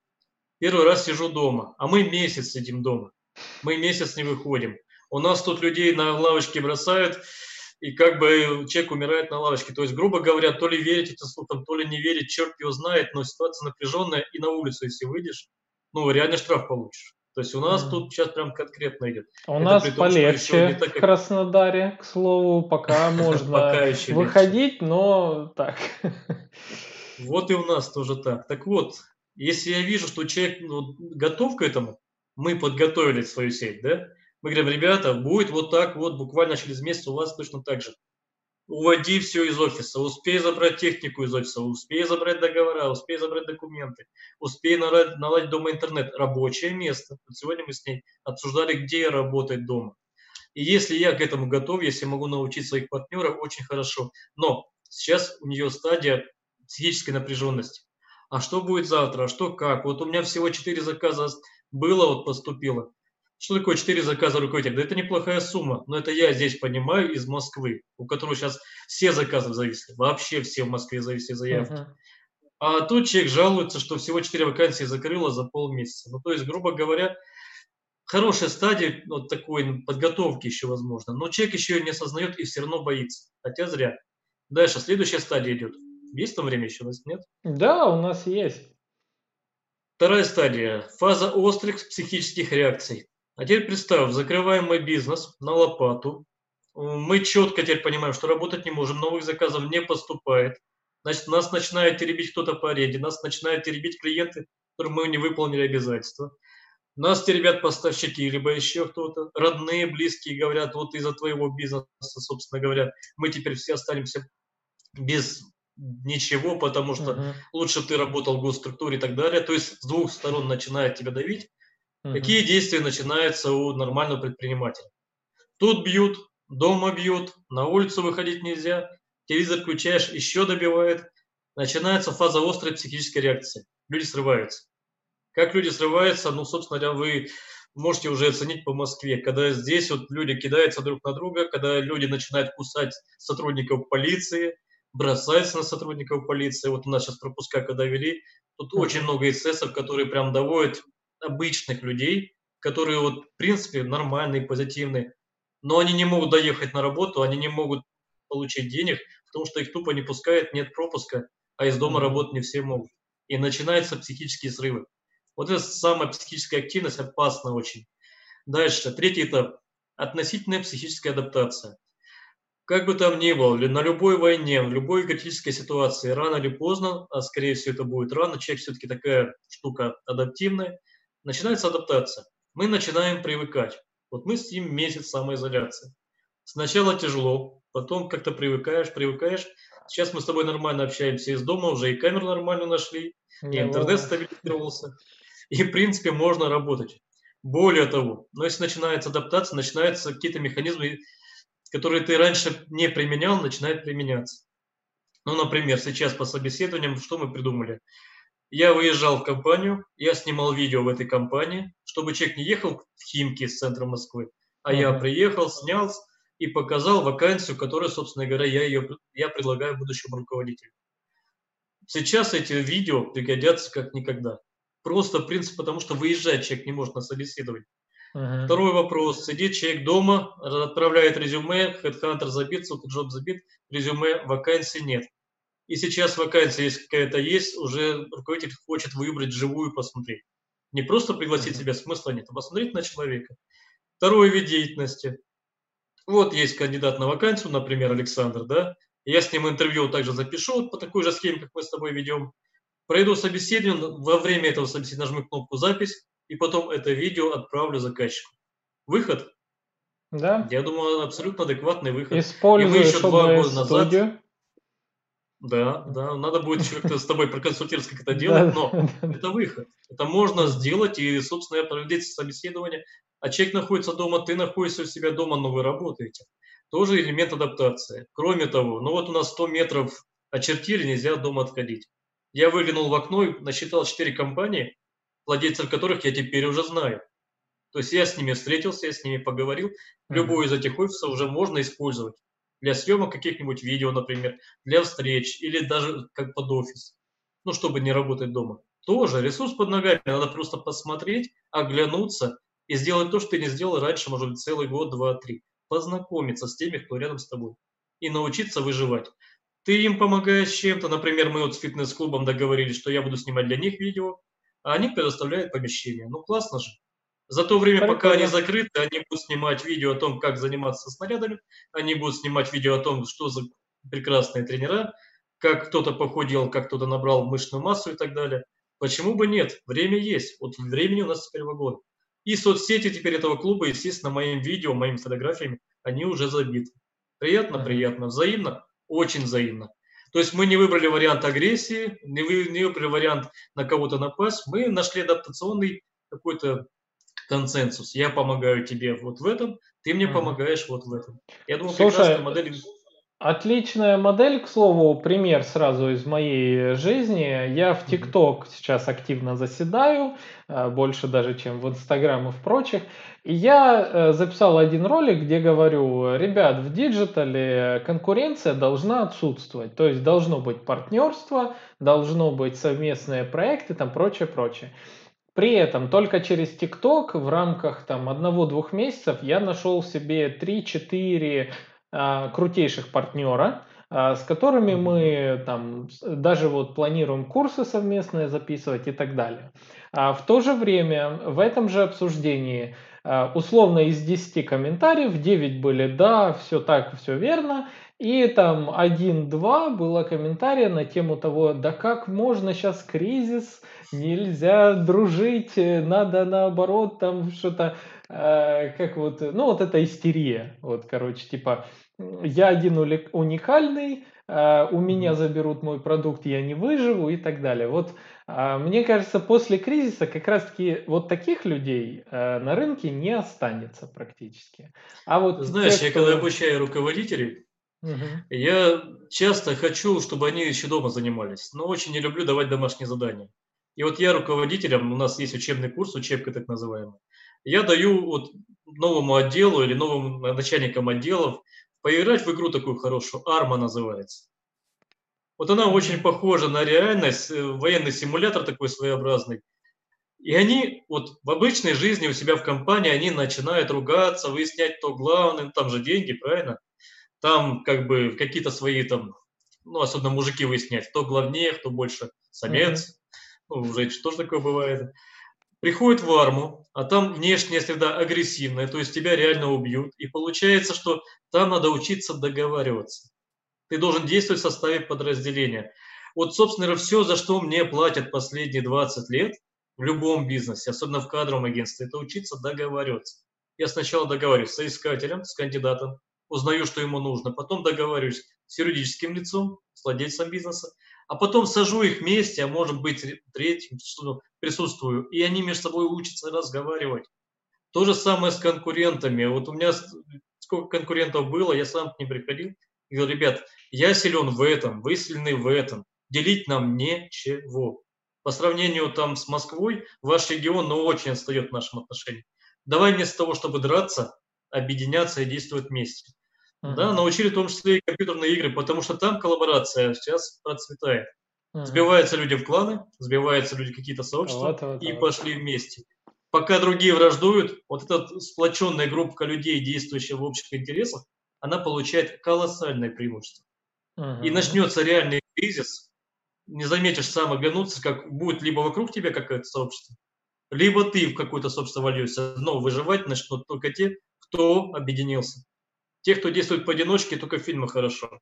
Speaker 2: первый раз сижу дома, а мы месяц сидим дома, мы месяц не выходим. У нас тут людей на лавочке бросают, и как бы человек умирает на лавочке. То есть, грубо говоря, то ли верить этим слухам, то ли не верить, черт его знает, но ситуация напряженная, и на улицу, если выйдешь, ну, реально штраф получишь. То есть у нас mm. тут сейчас прям конкретно идет.
Speaker 1: У Это нас том, полегче так, как... в Краснодаре, к слову, пока можно выходить, но так.
Speaker 2: Вот и у нас тоже так. Так вот, если я вижу, что человек ну, готов к этому, мы подготовили свою сеть, да, мы говорим, ребята, будет вот так вот, буквально через месяц у вас точно так же уводи все из офиса, успей забрать технику из офиса, успей забрать договора, успей забрать документы, успей наладить, наладить дома интернет, рабочее место. Вот сегодня мы с ней обсуждали, где работать дома. И если я к этому готов, если могу научить своих партнеров, очень хорошо. Но сейчас у нее стадия психической напряженности. А что будет завтра? А что как? Вот у меня всего 4 заказа было, вот поступило. Что такое 4 заказа руководителя? Да это неплохая сумма, но это я здесь понимаю из Москвы, у которого сейчас все заказы зависли, вообще все в Москве зависли заявки. Uh-huh. А тут человек жалуется, что всего 4 вакансии закрыло за полмесяца. Ну, то есть, грубо говоря, хорошая стадия вот такой подготовки еще возможно, но человек еще ее не осознает и все равно боится, хотя зря. Дальше, следующая стадия идет. Есть там время еще у нас, нет?
Speaker 1: Да, у нас есть.
Speaker 2: Вторая стадия – фаза острых психических реакций. А теперь представь, закрываем мы бизнес на лопату. Мы четко теперь понимаем, что работать не можем, новых заказов не поступает. Значит, нас начинает теребить кто-то по аренде, нас начинают теребить клиенты, которым мы не выполнили обязательства. Нас теребят поставщики, либо еще кто-то, родные, близкие говорят, вот из-за твоего бизнеса, собственно говоря, мы теперь все останемся без ничего, потому что uh-huh. лучше ты работал в госструктуре и так далее. То есть с двух сторон начинает тебя давить. Угу. Какие действия начинаются у нормального предпринимателя? Тут бьют, дома бьют, на улицу выходить нельзя, телевизор включаешь, еще добивает. Начинается фаза острой психической реакции. Люди срываются. Как люди срываются, ну, собственно говоря, вы можете уже оценить по Москве, когда здесь вот люди кидаются друг на друга, когда люди начинают кусать сотрудников полиции, бросаются на сотрудников полиции. Вот у нас сейчас пропуска, когда вели, тут очень много эсэсов, которые прям доводят обычных людей, которые вот в принципе нормальные, позитивные, но они не могут доехать на работу, они не могут получить денег, потому что их тупо не пускают, нет пропуска, а из дома работать не все могут. И начинаются психические срывы. Вот это самая психическая активность опасна очень. Дальше, третий этап. Относительная психическая адаптация. Как бы там ни было, на любой войне, в любой критической ситуации, рано или поздно, а скорее всего это будет рано, человек все-таки такая штука адаптивная – начинается адаптация. Мы начинаем привыкать. Вот мы сидим месяц самоизоляции. Сначала тяжело, потом как-то привыкаешь, привыкаешь. Сейчас мы с тобой нормально общаемся из дома, уже и камеру нормально нашли, и интернет стабилизировался. И, в принципе, можно работать. Более того, но если начинается адаптация, начинаются какие-то механизмы, которые ты раньше не применял, начинают применяться. Ну, например, сейчас по собеседованиям, что мы придумали? Я выезжал в компанию, я снимал видео в этой компании, чтобы человек не ехал в Химки из центра Москвы, а mm-hmm. я приехал, снял и показал вакансию, которую, собственно говоря, я, ее, я предлагаю будущему руководителю. Сейчас эти видео пригодятся как никогда. Просто принцип, потому что выезжать человек не может на собеседование. Uh-huh. Второй вопрос. Сидит человек дома, отправляет резюме, HeadHunter забит, джоб забит, резюме, вакансии нет. И сейчас вакансия, если какая-то есть, уже руководитель хочет выбрать живую посмотреть. Не просто пригласить себя, смысла нет, а посмотреть на человека. Второй вид деятельности. Вот есть кандидат на вакансию, например, Александр, да, я с ним интервью также запишу по такой же схеме, как мы с тобой ведем. Пройду собеседование, во время этого собеседования нажму кнопку «Запись», и потом это видео отправлю заказчику. Выход?
Speaker 1: Да.
Speaker 2: Я думаю, абсолютно адекватный выход.
Speaker 1: Используешь и мы еще два года назад...
Speaker 2: Да, да, надо будет еще как-то с тобой проконсультироваться, как это делать, но это выход. Это можно сделать и, собственно, проведите собеседование. А человек находится дома, ты находишься у себя дома, но вы работаете. Тоже элемент адаптации. Кроме того, ну вот у нас 100 метров очертили, нельзя от дома отходить. Я выглянул в окно и насчитал 4 компании, владельцев которых я теперь уже знаю. То есть я с ними встретился, я с ними поговорил. Любой из этих офисов уже можно использовать. Для съемок каких-нибудь видео, например, для встреч или даже как под офис, ну, чтобы не работать дома. Тоже ресурс под ногами, надо просто посмотреть, оглянуться и сделать то, что ты не сделал раньше, может быть, целый год, два, три. Познакомиться с теми, кто рядом с тобой и научиться выживать. Ты им помогаешь чем-то, например, мы вот с фитнес-клубом договорились, что я буду снимать для них видео, а они предоставляют помещение. Ну, классно же. За то время, пока они закрыты, они будут снимать видео о том, как заниматься снарядами, они будут снимать видео о том, что за прекрасные тренера, как кто-то похудел, как кто-то набрал мышечную массу и так далее. Почему бы нет? Время есть. Вот времени у нас теперь вагон. И соцсети теперь этого клуба, естественно, моим видео, моими фотографиями, они уже забиты. Приятно, приятно, взаимно, очень взаимно. То есть мы не выбрали вариант агрессии, не, вы, не выбрали вариант на кого-то напасть, мы нашли адаптационный какой-то консенсус. Я помогаю тебе вот в этом, ты мне помогаешь вот в этом. Я
Speaker 1: думаю, Слушай, прекрасная модель Отличная модель, к слову, пример сразу из моей жизни. Я в ТикТок сейчас активно заседаю, э, больше даже, чем в Инстаграм и в прочих. И я э, записал один ролик, где говорю, ребят, в digital е конкуренция должна отсутствовать. То есть должно быть партнерство, должно быть совместные проекты, там прочее, прочее. При этом только через ТикТок в рамках там одного-двух месяцев я нашел себе 3-4 а, крутейших партнера, а, с которыми мы там даже вот планируем курсы совместные записывать и так далее. А в то же время в этом же обсуждении условно из 10 комментариев 9 были да, все так, все верно, и там один-два было комментария на тему того, да как можно сейчас кризис, нельзя дружить, надо наоборот там что-то, э, как вот, ну вот это истерия, вот, короче, типа, я один уникальный, у меня заберут мой продукт, я не выживу и так далее. Вот а, мне кажется, после кризиса как раз-таки вот таких людей а, на рынке не останется практически.
Speaker 2: А вот знаешь, те, я кто... когда обучаю руководителей, угу. я часто хочу, чтобы они еще дома занимались, но очень не люблю давать домашние задания. И вот я руководителям, у нас есть учебный курс, учебка так называемая, я даю вот новому отделу или новым начальникам отделов поиграть в игру такую хорошую, Арма называется. Вот она очень похожа на реальность, э, военный симулятор такой своеобразный. И они вот в обычной жизни у себя в компании, они начинают ругаться, выяснять, кто главный, ну, там же деньги, правильно? Там как бы какие-то свои там, ну, особенно мужики выяснять, кто главнее, кто больше самец. Mm-hmm. Ну, уже что же такое бывает приходит в арму, а там внешняя среда агрессивная, то есть тебя реально убьют. И получается, что там надо учиться договариваться. Ты должен действовать в составе подразделения. Вот, собственно, все, за что мне платят последние 20 лет в любом бизнесе, особенно в кадровом агентстве, это учиться договариваться. Я сначала договариваюсь с соискателем, с кандидатом, узнаю, что ему нужно, потом договариваюсь с юридическим лицом, с владельцем бизнеса, а потом сажу их вместе, а может быть третьим, присутствую, и они между собой учатся разговаривать. То же самое с конкурентами. Вот у меня сколько конкурентов было, я сам к ним приходил и говорил, ребят, я силен в этом, вы сильны в этом, делить нам нечего. По сравнению там с Москвой, ваш регион ну, очень отстает в нашем отношении. Давай вместо того, чтобы драться, объединяться и действовать вместе. Uh-huh. Да, научили в том числе и компьютерные игры, потому что там коллаборация сейчас процветает. Uh-huh. Сбиваются люди в кланы, сбиваются люди какие-то сообщества вот, вот, и вот. пошли вместе. Пока другие враждуют, вот эта сплоченная группа людей, действующая в общих интересах, она получает колоссальное преимущество. Uh-huh. И начнется реальный кризис, не заметишь сам оглянуться, как будет либо вокруг тебя какое-то сообщество, либо ты в какое-то сообщество вольешься, но выживать начнут только те, кто объединился. Те, кто действует поодиночке, только в фильмах хорошо.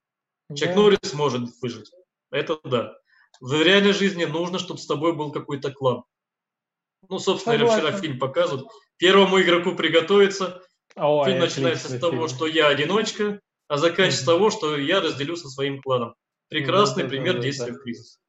Speaker 2: Да. Чак Норрис может выжить. Это да. В реальной жизни нужно, чтобы с тобой был какой-то клан. Ну, собственно, Согласен. вчера фильм показывают. Первому игроку приготовиться. Ой, фильм начинается с того, фильм. что я одиночка, а заканчивается с того, что я разделю со своим кланом. Прекрасный да, пример да, действия в кризис.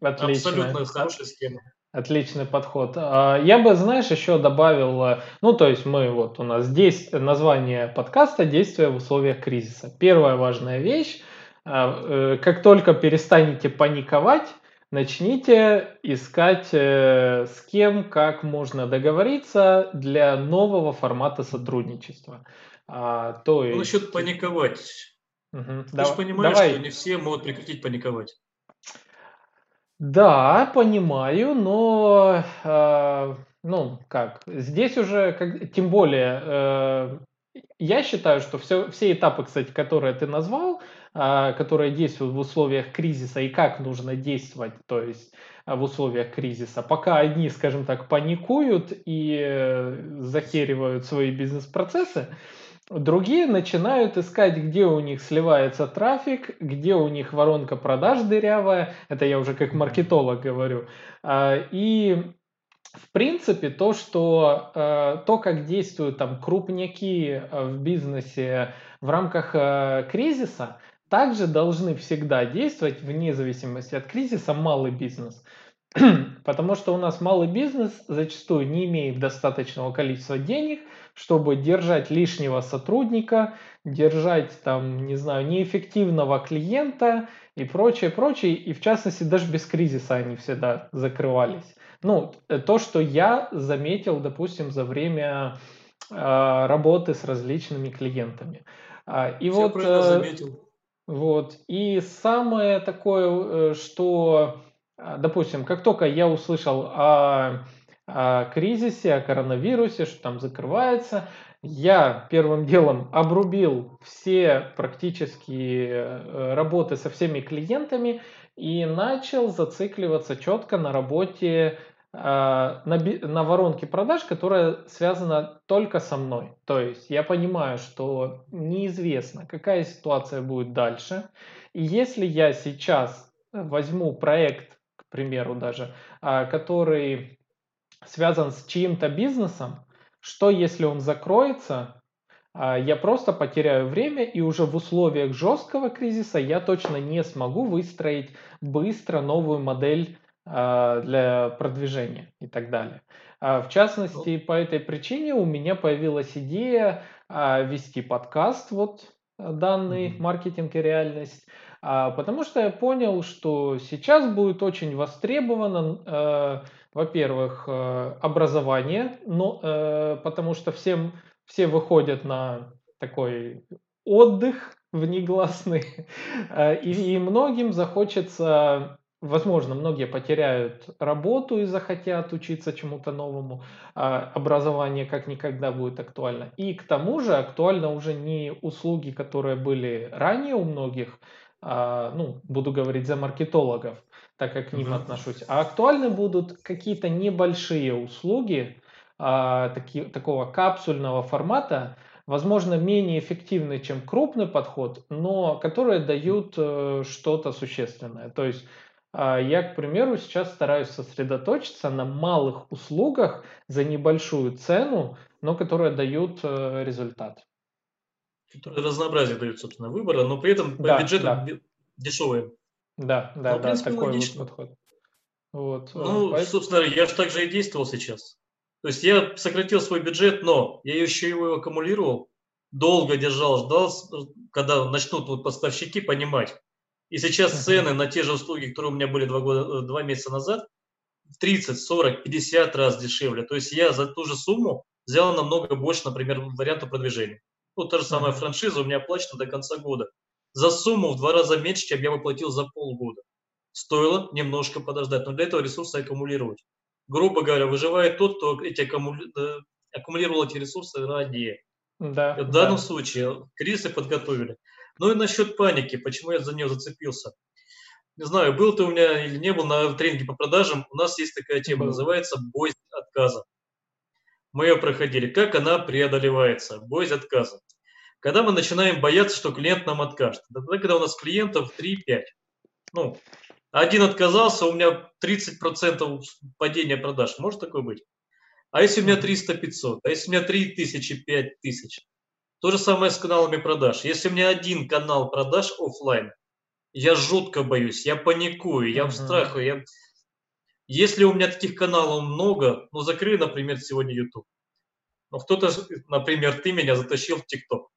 Speaker 1: Отлично. Абсолютно хорошая схема. Отличный подход. А, я бы, знаешь, еще добавил, э, ну, то есть мы вот у нас здесь название подкаста «Действия в условиях кризиса». Первая важная вещь, а, э, как только перестанете паниковать, начните искать э, с кем, как можно договориться для нового формата сотрудничества.
Speaker 2: А, то ну, есть... Насчет паниковать. Угу. Ты да, же понимаешь, давай. что не все могут прекратить паниковать.
Speaker 1: Да, понимаю, но э, ну как, здесь уже, как, тем более, э, я считаю, что все, все этапы, кстати, которые ты назвал, э, которые действуют в условиях кризиса и как нужно действовать, то есть э, в условиях кризиса, пока одни, скажем так, паникуют и э, захеривают свои бизнес-процессы, Другие начинают искать, где у них сливается трафик, где у них воронка продаж дырявая. Это я уже как маркетолог говорю. А, и в принципе, то, что э, то, как действуют там крупняки э, в бизнесе в рамках э, кризиса, также должны всегда действовать вне зависимости от кризиса малый бизнес. Потому что у нас малый бизнес зачастую не имеет достаточного количества денег, чтобы держать лишнего сотрудника, держать там, не знаю, неэффективного клиента и прочее, прочее. И в частности, даже без кризиса они всегда закрывались. Ну, э, то, что я заметил, допустим, за время э, работы с различными клиентами. А, и Все вот, э, заметил. Вот. И самое такое, э, что допустим, как только я услышал о, о кризисе, о коронавирусе, что там закрывается, я первым делом обрубил все практически э, работы со всеми клиентами и начал зацикливаться четко на работе а, на, на воронке продаж, которая связана только со мной. То есть я понимаю, что неизвестно, какая ситуация будет дальше. И если я сейчас возьму проект примеру даже, а, который связан с чьим-то бизнесом, что если он закроется, а, я просто потеряю время и уже в условиях жесткого кризиса я точно не смогу выстроить быстро новую модель а, для продвижения и так далее. В частности, по этой причине у меня появилась идея вести подкаст, вот данный маркетинг и реальность, потому что я понял, что сейчас будет очень востребовано, э, во-первых, э, образование, но, э, потому что всем, все выходят на такой отдых внегласный, и, и многим захочется Возможно, многие потеряют работу и захотят учиться чему-то новому. А образование как никогда будет актуально. И к тому же актуально уже не услуги, которые были ранее у многих, а, ну, буду говорить за маркетологов, так как к ним mm-hmm. отношусь, а актуальны будут какие-то небольшие услуги а, таки, такого капсульного формата, возможно, менее эффективные, чем крупный подход, но которые дают э, что-то существенное. То есть а, я, к примеру, сейчас стараюсь сосредоточиться на малых услугах за небольшую цену, но которые дают э, результат
Speaker 2: которые разнообразие дают, собственно, выбора, но при этом по да, бюджету да. дешевые.
Speaker 1: Да, да, но, да, принципе, такой логично. подход.
Speaker 2: Вот, ну, поэтому... собственно, я же так же и действовал сейчас. То есть я сократил свой бюджет, но я еще его аккумулировал, долго держал, ждал, когда начнут вот поставщики понимать. И сейчас uh-huh. цены на те же услуги, которые у меня были два, года, два месяца назад, 30, 40, 50 раз дешевле. То есть я за ту же сумму взял намного больше, например, варианта продвижения. Ну, та же самая франшиза у меня оплачена до конца года. За сумму в два раза меньше, чем я выплатил за полгода. Стоило немножко подождать, но для этого ресурсы аккумулировать. Грубо говоря, выживает тот, кто эти аккумули... Э, аккумулировал эти ресурсы ранее. Да, в данном да. случае кризисы подготовили. Ну и насчет паники, почему я за нее зацепился. Не знаю, был ты у меня или не был на тренинге по продажам, у нас есть такая тема, называется «Боязнь отказа» мы ее проходили, как она преодолевается, боязнь отказа. Когда мы начинаем бояться, что клиент нам откажет. Тогда, когда у нас клиентов 3-5. Ну, один отказался, у меня 30% падения продаж. Может такое быть? А если у меня 300-500? А если у меня 3000, 5000? То же самое с каналами продаж. Если у меня один канал продаж офлайн, я жутко боюсь, я паникую, я в страху, я если у меня таких каналов много, ну закрой, например, сегодня YouTube. Но кто-то, например, ты меня затащил в ТикТок.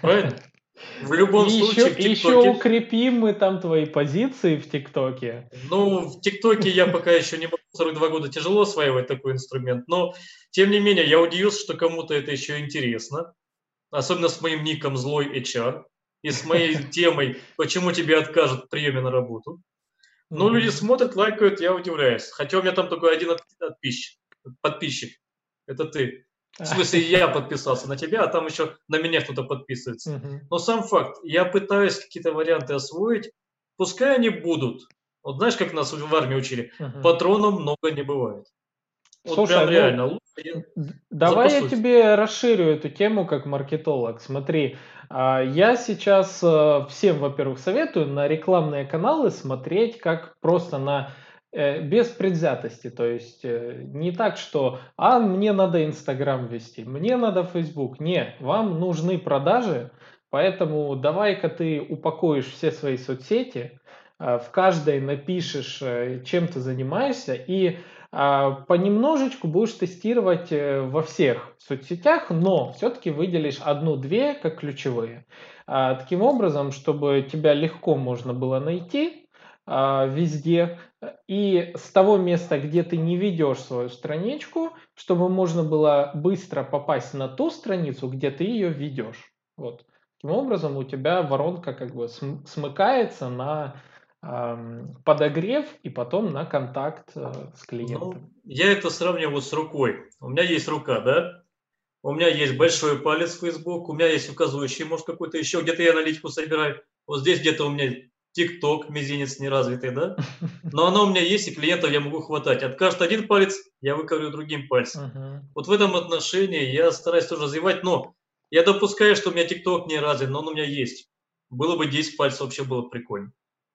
Speaker 2: Правильно?
Speaker 1: В любом и случае, еще, в еще укрепим мы там твои позиции в ТикТоке.
Speaker 2: Ну, в ТикТоке я пока еще не могу, 42 года тяжело осваивать такой инструмент, но, тем не менее, я удивился, что кому-то это еще интересно, особенно с моим ником «Злой HR». и с моей темой, почему тебе откажут в приеме на работу. Но люди смотрят, лайкают, я удивляюсь. Хотя у меня там только один подписчик. подписчик. Это ты. В смысле, я подписался на тебя, а там еще на меня кто-то подписывается. Но сам факт, я пытаюсь какие-то варианты освоить, пускай они будут. Вот знаешь, как нас в армии учили, патронов много не бывает.
Speaker 1: Вот Слушай, прям ну, реально. Давай я тебе расширю эту тему как маркетолог. Смотри, а, я сейчас э, всем, во-первых, советую на рекламные каналы смотреть как просто на э, без предвзятости, то есть э, не так, что «а, мне надо Инстаграм вести, мне надо Фейсбук». Не, вам нужны продажи, поэтому давай-ка ты упакуешь все свои соцсети, в каждой напишешь, чем ты занимаешься, и понемножечку будешь тестировать э, во всех соцсетях, но все-таки выделишь одну-две как ключевые. А, таким образом, чтобы тебя легко можно было найти а, везде, и с того места, где ты не ведешь свою страничку, чтобы можно было быстро попасть на ту страницу, где ты ее ведешь. Вот. Таким образом, у тебя воронка как бы смыкается на подогрев и потом на контакт э, с клиентом. Ну,
Speaker 2: я это сравниваю с рукой. У меня есть рука, да? У меня есть большой палец Facebook, у меня есть указывающий, может, какой-то еще, где-то я аналитику собираю. Вот здесь где-то у меня TikTok, мизинец неразвитый, да? Но оно у меня есть, и клиентов я могу хватать. Откажет один палец, я выковырю другим пальцем. Uh-huh. Вот в этом отношении я стараюсь тоже развивать, но я допускаю, что у меня TikTok не развит, но он у меня есть. Было бы 10 пальцев, вообще было бы прикольно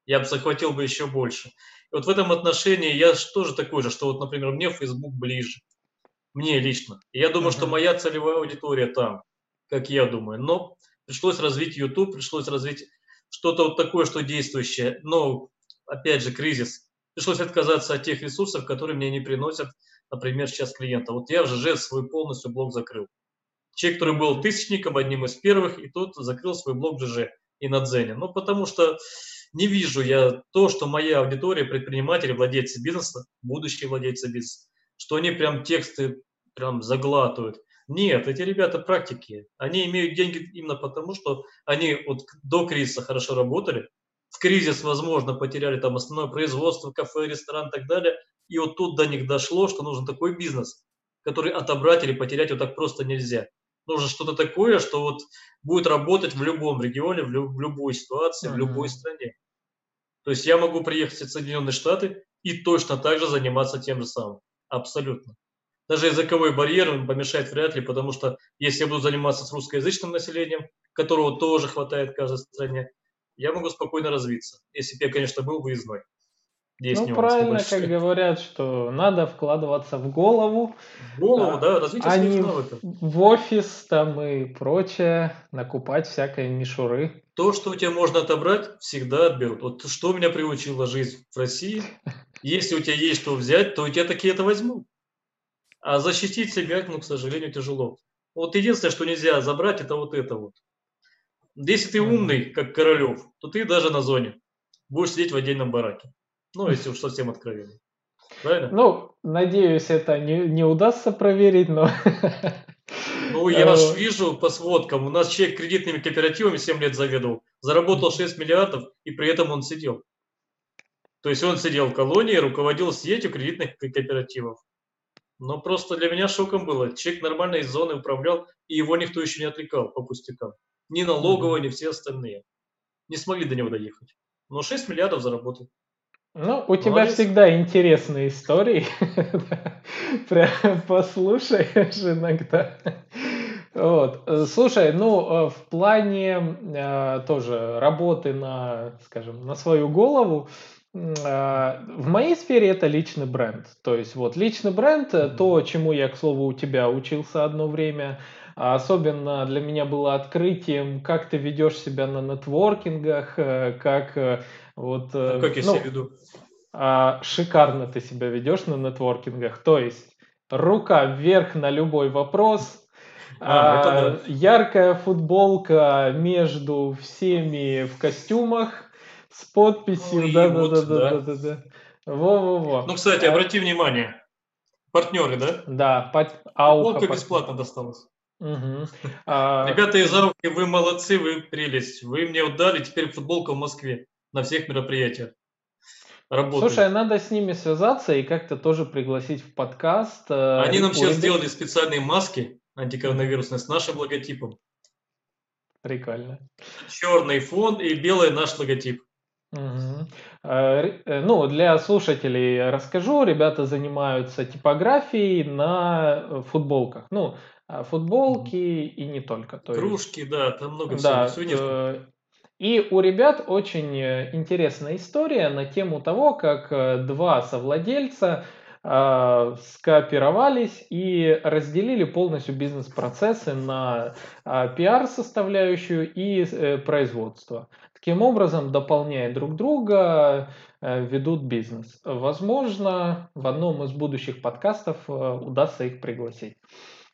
Speaker 2: я бы захватил бы еще больше. И вот в этом отношении я тоже такой же, что вот, например, мне Facebook ближе, мне лично. И я думаю, uh-huh. что моя целевая аудитория там, как я думаю. Но пришлось развить YouTube, пришлось развить что-то вот такое, что действующее. Но, опять же, кризис. Пришлось отказаться от тех ресурсов, которые мне не приносят, например, сейчас клиента. Вот я в ЖЖ свой полностью блог закрыл. Человек, который был тысячником, одним из первых, и тот закрыл свой блог в ЖЖ и на Дзене. Ну, потому что не вижу я то, что моя аудитория, предприниматели, владельцы бизнеса, будущие владельцы бизнеса, что они прям тексты прям заглатывают. Нет, эти ребята практики. Они имеют деньги именно потому, что они вот до кризиса хорошо работали. В кризис, возможно, потеряли там основное производство, кафе, ресторан и так далее. И вот тут до них дошло, что нужен такой бизнес, который отобрать или потерять вот так просто нельзя нужно что-то такое, что вот будет работать в любом регионе, в, лю- в любой ситуации, uh-huh. в любой стране. То есть я могу приехать в Соединенные Штаты и точно так же заниматься тем же самым. Абсолютно. Даже языковой барьер помешает вряд ли, потому что если я буду заниматься с русскоязычным населением, которого тоже хватает в каждой стране, я могу спокойно развиться, если бы я, конечно, был выездной.
Speaker 1: Есть ну, правильно, как говорят, что надо вкладываться в голову.
Speaker 2: В голову, а, да, развитие а не
Speaker 1: в офис там и прочее, накупать всякой мишуры.
Speaker 2: То, что у тебя можно отобрать, всегда отберут. Вот что меня приучила жизнь в России, если у тебя есть что взять, то у тебя такие это возьмут. А защитить себя, ну, к сожалению, тяжело. Вот единственное, что нельзя забрать, это вот это вот. Если ты умный, как Королев, то ты даже на зоне будешь сидеть в отдельном бараке. Ну, если уж совсем откровенно.
Speaker 1: Правильно? Ну, надеюсь, это не, не удастся проверить, но...
Speaker 2: Ну, я аж э, вижу по сводкам. У нас человек кредитными кооперативами 7 лет заведовал, заработал 6 миллиардов, и при этом он сидел. То есть он сидел в колонии, руководил сетью кредитных кооперативов. Но просто для меня шоком было. Человек нормально из зоны управлял, и его никто еще не отвлекал по пустякам. Ни налоговые, ни все остальные. Не смогли до него доехать. Но 6 миллиардов заработал.
Speaker 1: Ну, у тебя Молодец. всегда интересные истории. Прям послушаешь иногда. Вот. Слушай, ну, э, в плане э, тоже работы на, скажем, на свою голову, э, в моей сфере это личный бренд. То есть вот личный бренд, то, чему я, к слову, у тебя учился одно время, особенно для меня было открытием, как ты ведешь себя на нетворкингах, как вот,
Speaker 2: а как я ну, себя веду?
Speaker 1: А, шикарно ты себя ведешь на нетворкингах. То есть рука вверх на любой вопрос. А, а, да. Яркая футболка между всеми в костюмах с подписью. Ну, да, вот, да, да, да, да, да,
Speaker 2: Во-во-во. Ну, кстати, а... обрати внимание, партнеры, да?
Speaker 1: Да,
Speaker 2: под... ауха. Футболка бесплатно досталась. Угу. Ребята из Ауки, вы молодцы, вы прелесть. Вы мне отдали теперь футболку в Москве на всех мероприятиях.
Speaker 1: Работают. Слушай, а надо с ними связаться и как-то тоже пригласить в подкаст.
Speaker 2: Э, Они нам сейчас сделали специальные маски антикоронавирусные с нашим логотипом.
Speaker 1: Прикольно.
Speaker 2: Черный фон и белый наш логотип.
Speaker 1: Угу. Ну, для слушателей расскажу. Ребята занимаются типографией на футболках. Ну, футболки и не только.
Speaker 2: То Кружки, есть... да, там много да, всего.
Speaker 1: Э, и у ребят очень интересная история на тему того, как два совладельца э, скооперовались и разделили полностью бизнес-процессы на э, пиар-составляющую и э, производство. Таким образом, дополняя друг друга, э, ведут бизнес. Возможно, в одном из будущих подкастов э, удастся их пригласить.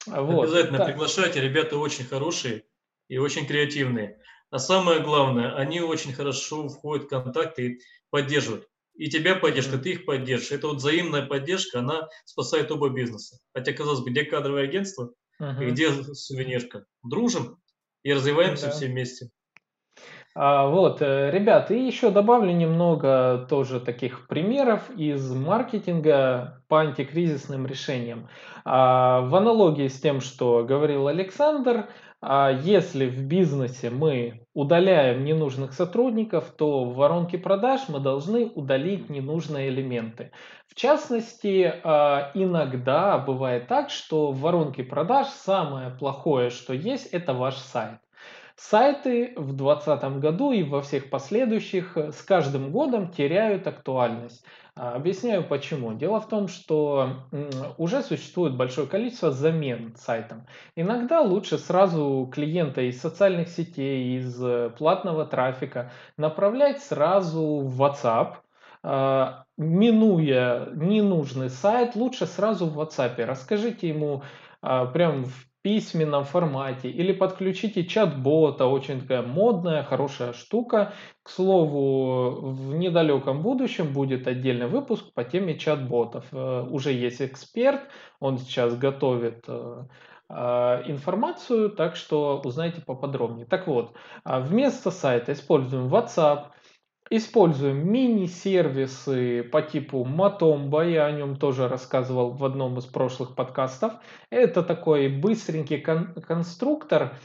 Speaker 2: Вот. Обязательно так. приглашайте, ребята очень хорошие и очень креативные. А самое главное, они очень хорошо входят в контакты и поддерживают и тебя поддержка, ты их поддержишь. Это вот взаимная поддержка, она спасает оба бизнеса. Хотя, казалось бы, где кадровое агентство, uh-huh. и где сувенирка? Дружим и развиваемся да. все вместе.
Speaker 1: А, вот, э, ребят, и еще добавлю немного тоже таких примеров из маркетинга по антикризисным решениям. А, в аналогии с тем, что говорил Александр, если в бизнесе мы удаляем ненужных сотрудников, то в воронке продаж мы должны удалить ненужные элементы. В частности, а, иногда бывает так, что в воронке продаж самое плохое, что есть, это ваш сайт. Сайты в 2020 году и во всех последующих с каждым годом теряют актуальность. А, объясняю почему. Дело в том, что уже существует большое количество замен сайтам. Иногда лучше сразу клиента из социальных сетей, из э, платного трафика направлять сразу в WhatsApp, а, минуя ненужный сайт, лучше сразу в WhatsApp. Расскажите ему а, прям в письменном формате или подключите чат-бота, очень такая модная, хорошая штука. К слову, в недалеком будущем будет отдельный выпуск по теме чат-ботов. Э, уже есть эксперт, он сейчас готовит э, э, информацию, так что узнайте поподробнее. Так вот, а вместо сайта используем WhatsApp, Используем мини-сервисы по типу Matomba, я о нем тоже рассказывал в одном из прошлых подкастов. Это такой быстренький кон- конструктор,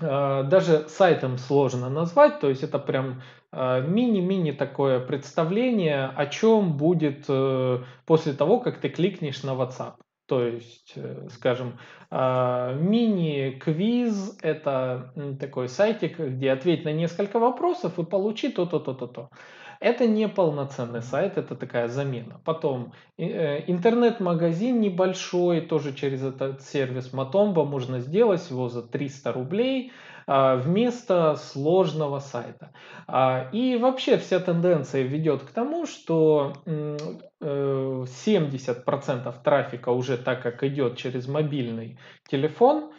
Speaker 1: э, даже сайтом сложно назвать, то есть это прям э, мини-мини такое представление, о чем будет э, после того, как ты кликнешь на WhatsApp. То есть, э, скажем, а, мини-квиз – это такой сайтик, где ответь на несколько вопросов и получи то-то, то-то, то. Это не полноценный сайт, это такая замена. Потом э, интернет-магазин небольшой, тоже через этот сервис Matomba можно сделать всего за 300 рублей а, вместо сложного сайта. А, и вообще вся тенденция ведет к тому, что 70% э, трафика уже так как идет через мобильный телефон,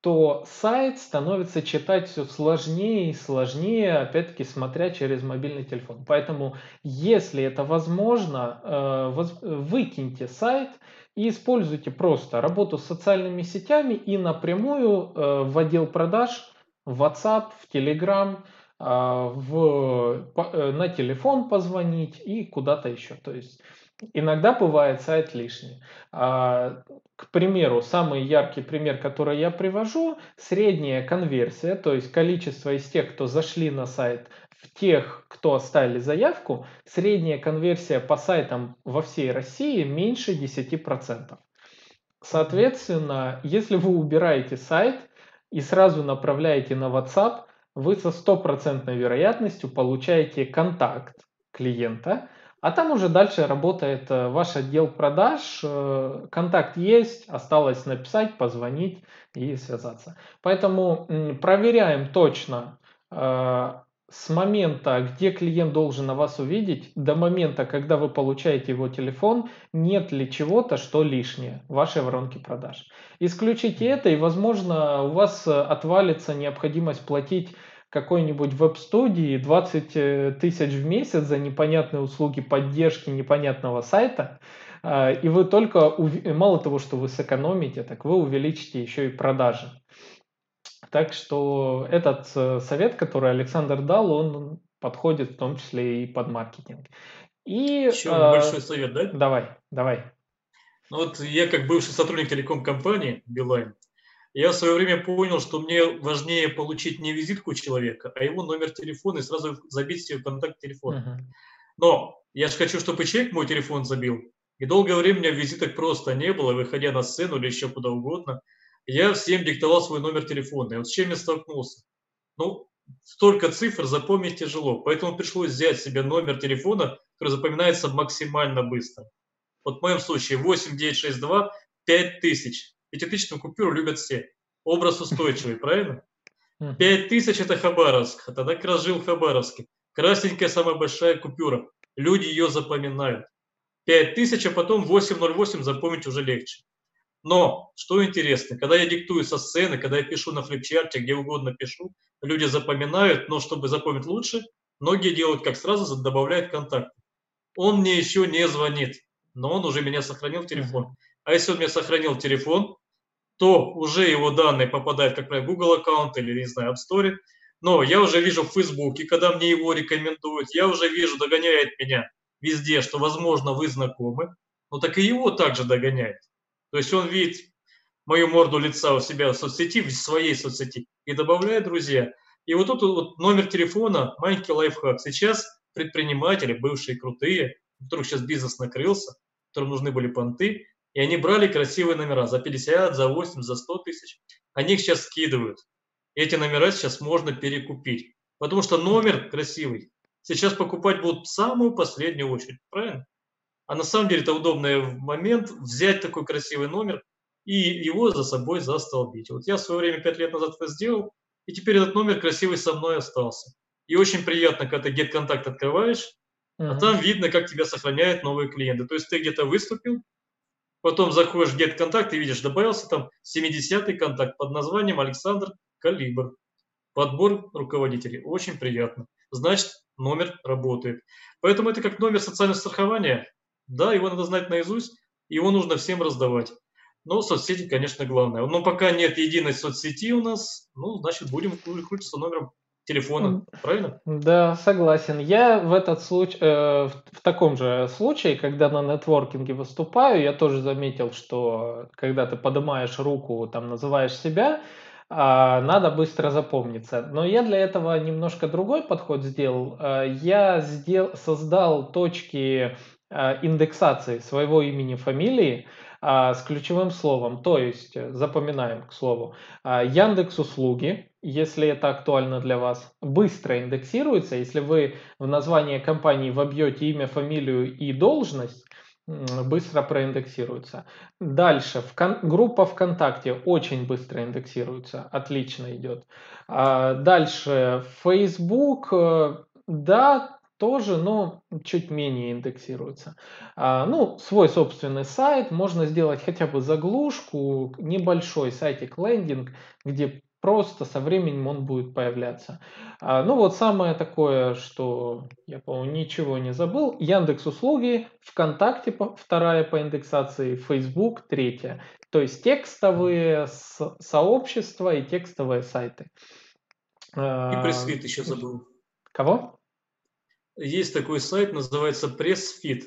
Speaker 1: то сайт становится читать все сложнее и сложнее, опять-таки смотря через мобильный телефон. Поэтому, если это возможно, э, выкиньте сайт и используйте просто работу с социальными сетями и напрямую э, в отдел продаж, в WhatsApp, в Telegram, в, на телефон позвонить и куда-то еще. То есть Иногда бывает сайт лишний. А, к примеру, самый яркий пример, который я привожу, средняя конверсия, то есть количество из тех, кто зашли на сайт, в тех, кто оставили заявку, средняя конверсия по сайтам во всей России меньше 10%. Соответственно, если вы убираете сайт и сразу направляете на WhatsApp, вы со стопроцентной вероятностью получаете контакт клиента, а там уже дальше работает э, ваш отдел продаж, э, контакт есть, осталось написать, позвонить и связаться. Поэтому проверяем точно э, с момента, где клиент должен на вас увидеть, до момента, когда вы получаете его телефон, нет ли чего-то, что лишнее в вашей воронке продаж. Исключите это, и, возможно, у вас отвалится необходимость платить какой-нибудь веб-студии 20 э, тысяч в месяц за непонятные услуги поддержки непонятного сайта, А, и вы только, мало того, что вы сэкономите, так вы увеличите еще и продажи. Так что этот э, совет, который Александр дал, он подходит в том числе и под маркетинг.
Speaker 2: И, Еще э, большой совет, да?
Speaker 1: Давай, давай.
Speaker 2: Ну вот я как бывший сотрудник телеком-компании Билайн, я в свое время понял, что мне важнее получить не визитку человека, а его номер телефона и сразу забить себе контакт телефона. Uh-huh. Но я же хочу, чтобы человек мой телефон забил. И долгое время у меня визиток просто не было, выходя на сцену или еще куда угодно. Я всем диктовал свой номер телефона. И вот с чем я столкнулся? Ну, столько цифр запомнить тяжело. Поэтому пришлось взять себе номер телефона, который запоминается максимально быстро. Вот в моем случае 8962 5000. Пятитысячную купюру любят все. Образ устойчивый, правильно? 5000 это Хабаровск. А тогда как раз жил в Хабаровске. Красненькая самая большая купюра. Люди ее запоминают. 5000, а потом 808 запомнить уже легче. Но, что интересно, когда я диктую со сцены, когда я пишу на флипчарте, где угодно пишу, люди запоминают, но чтобы запомнить лучше, многие делают как сразу, добавляют контакт. Он мне еще не звонит, но он уже меня сохранил в телефон. А если он мне сохранил телефон, то уже его данные попадают, как правило, Google аккаунт или, не знаю, App Store. Но я уже вижу в Фейсбуке, когда мне его рекомендуют, я уже вижу, догоняет меня везде, что, возможно, вы знакомы, но так и его также догоняет. То есть он видит мою морду лица у себя в соцсети, в своей соцсети, и добавляет друзья. И вот тут вот номер телефона, маленький лайфхак. Сейчас предприниматели, бывшие крутые, у которых сейчас бизнес накрылся, которым нужны были понты, и они брали красивые номера за 50, за 8, за 100 тысяч. Они их сейчас скидывают. Эти номера сейчас можно перекупить. Потому что номер красивый. Сейчас покупать будут в самую последнюю очередь. Правильно? А на самом деле это удобный момент взять такой красивый номер и его за собой застолбить. Вот я в свое время, пять лет назад это сделал, и теперь этот номер красивый со мной остался. И очень приятно, когда ты get-контакт открываешь, uh-huh. а там видно, как тебя сохраняют новые клиенты. То есть ты где-то выступил, потом заходишь в get-контакт и видишь, добавился там 70-й контакт под названием Александр Калибр. Подбор руководителей. Очень приятно. Значит, номер работает. Поэтому это как номер социального страхования. Да, его надо знать наизусть, его нужно всем раздавать. Но соцсети, конечно, главное. Но пока нет единой соцсети у нас, ну, значит, будем крутиться номером телефона, правильно?
Speaker 1: Да, согласен. Я в этот случай, э, в таком же случае, когда на нетворкинге выступаю, я тоже заметил, что когда ты поднимаешь руку, там называешь себя, э, надо быстро запомниться. Но я для этого немножко другой подход сделал. Э, я сделал, создал точки индексации своего имени, фамилии, а, с ключевым словом. То есть, э, запоминаем к слову, а, Яндекс услуги, если это актуально для вас, быстро индексируется. Если вы в название компании вобьете имя, фамилию и должность, быстро проиндексируется. Дальше, в группа ВКонтакте очень быстро индексируется, отлично идет. А дальше, Facebook, э, да, тоже, но чуть менее индексируется. А, ну, свой собственный сайт, можно сделать хотя бы заглушку, небольшой сайтик лендинг, где просто со временем он будет появляться. А, ну вот самое такое, что я, по-моему, ничего не забыл. Яндекс услуги, ВКонтакте вторая по индексации, Facebook третья. То есть текстовые сообщества и текстовые сайты.
Speaker 2: И пресс-фит еще забыл.
Speaker 1: Кого?
Speaker 2: Есть такой сайт, называется PressFit.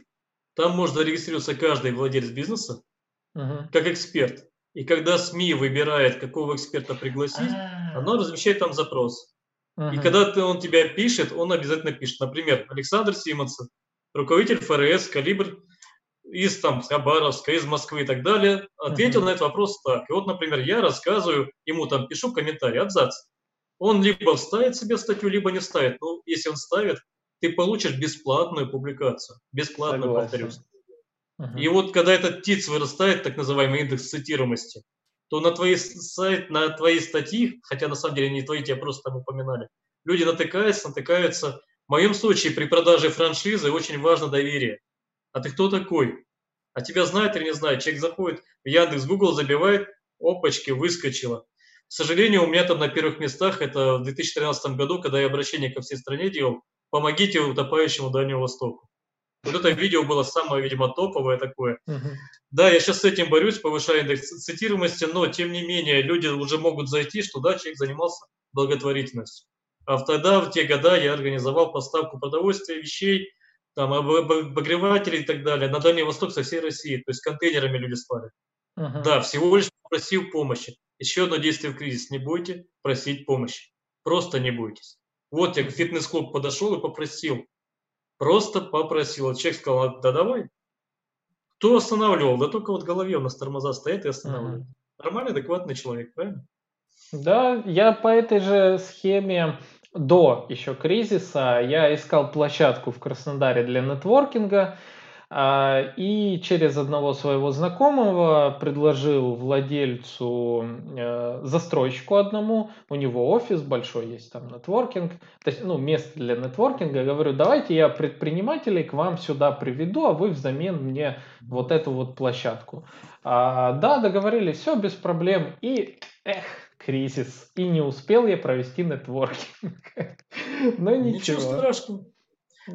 Speaker 2: Там можно регистрироваться каждый владелец бизнеса uh-huh. как эксперт. И когда СМИ выбирает, какого эксперта пригласить, uh-huh. оно размещает там запрос. Uh-huh. И когда ты, он тебя пишет, он обязательно пишет. Например, Александр Симонсов, руководитель ФРС, Калибр из там Хабаровска, из Москвы и так далее, ответил uh-huh. на этот вопрос так. И вот, например, я рассказываю, ему там пишу комментарий, абзац. Он либо вставит себе статью, либо не ставит. Ну, если он ставит, ты получишь бесплатную публикацию. Бесплатную, Согласен. повторюсь. Угу. И вот когда этот ТИЦ вырастает, так называемый индекс цитируемости, то на твои, сайт, на твои статьи, хотя на самом деле не твои, тебя просто там упоминали, люди натыкаются, натыкаются. В моем случае при продаже франшизы очень важно доверие. А ты кто такой? А тебя знает или не знает? Человек заходит в Яндекс, Google забивает, опачки, выскочило. К сожалению, у меня там на первых местах, это в 2013 году, когда я обращение ко всей стране делал, помогите утопающему Дальнему Востоку. Вот это видео было самое, видимо, топовое такое. Да, я сейчас с этим борюсь, повышаю индекс цитируемости, но тем не менее люди уже могут зайти, что да, человек занимался благотворительностью. А тогда, в те года, я организовал поставку продовольствия, вещей, там, обогревателей и так далее на Дальний Восток со всей России. То есть контейнерами люди спали. Uh-huh. Да, всего лишь просил помощи. Еще одно действие в кризис. Не бойте просить помощи. Просто не бойтесь. Вот я в фитнес-клуб подошел и попросил. Просто попросил. Человек сказал, да давай. Кто останавливал? Да только вот в голове у нас тормоза стоят и останавливают. Uh-huh. Нормальный, адекватный человек, правильно?
Speaker 1: Да, я по этой же схеме до еще кризиса я искал площадку в Краснодаре для нетворкинга. А, и через одного своего знакомого предложил владельцу, э, застройщику одному, у него офис большой есть, там нетворкинг, то есть, ну, место для нетворкинга, говорю, давайте я предпринимателей к вам сюда приведу, а вы взамен мне вот эту вот площадку. А, да, договорились, все без проблем, и, эх, кризис, и не успел я провести нетворкинг.
Speaker 2: Но ничего. Ничего страшного.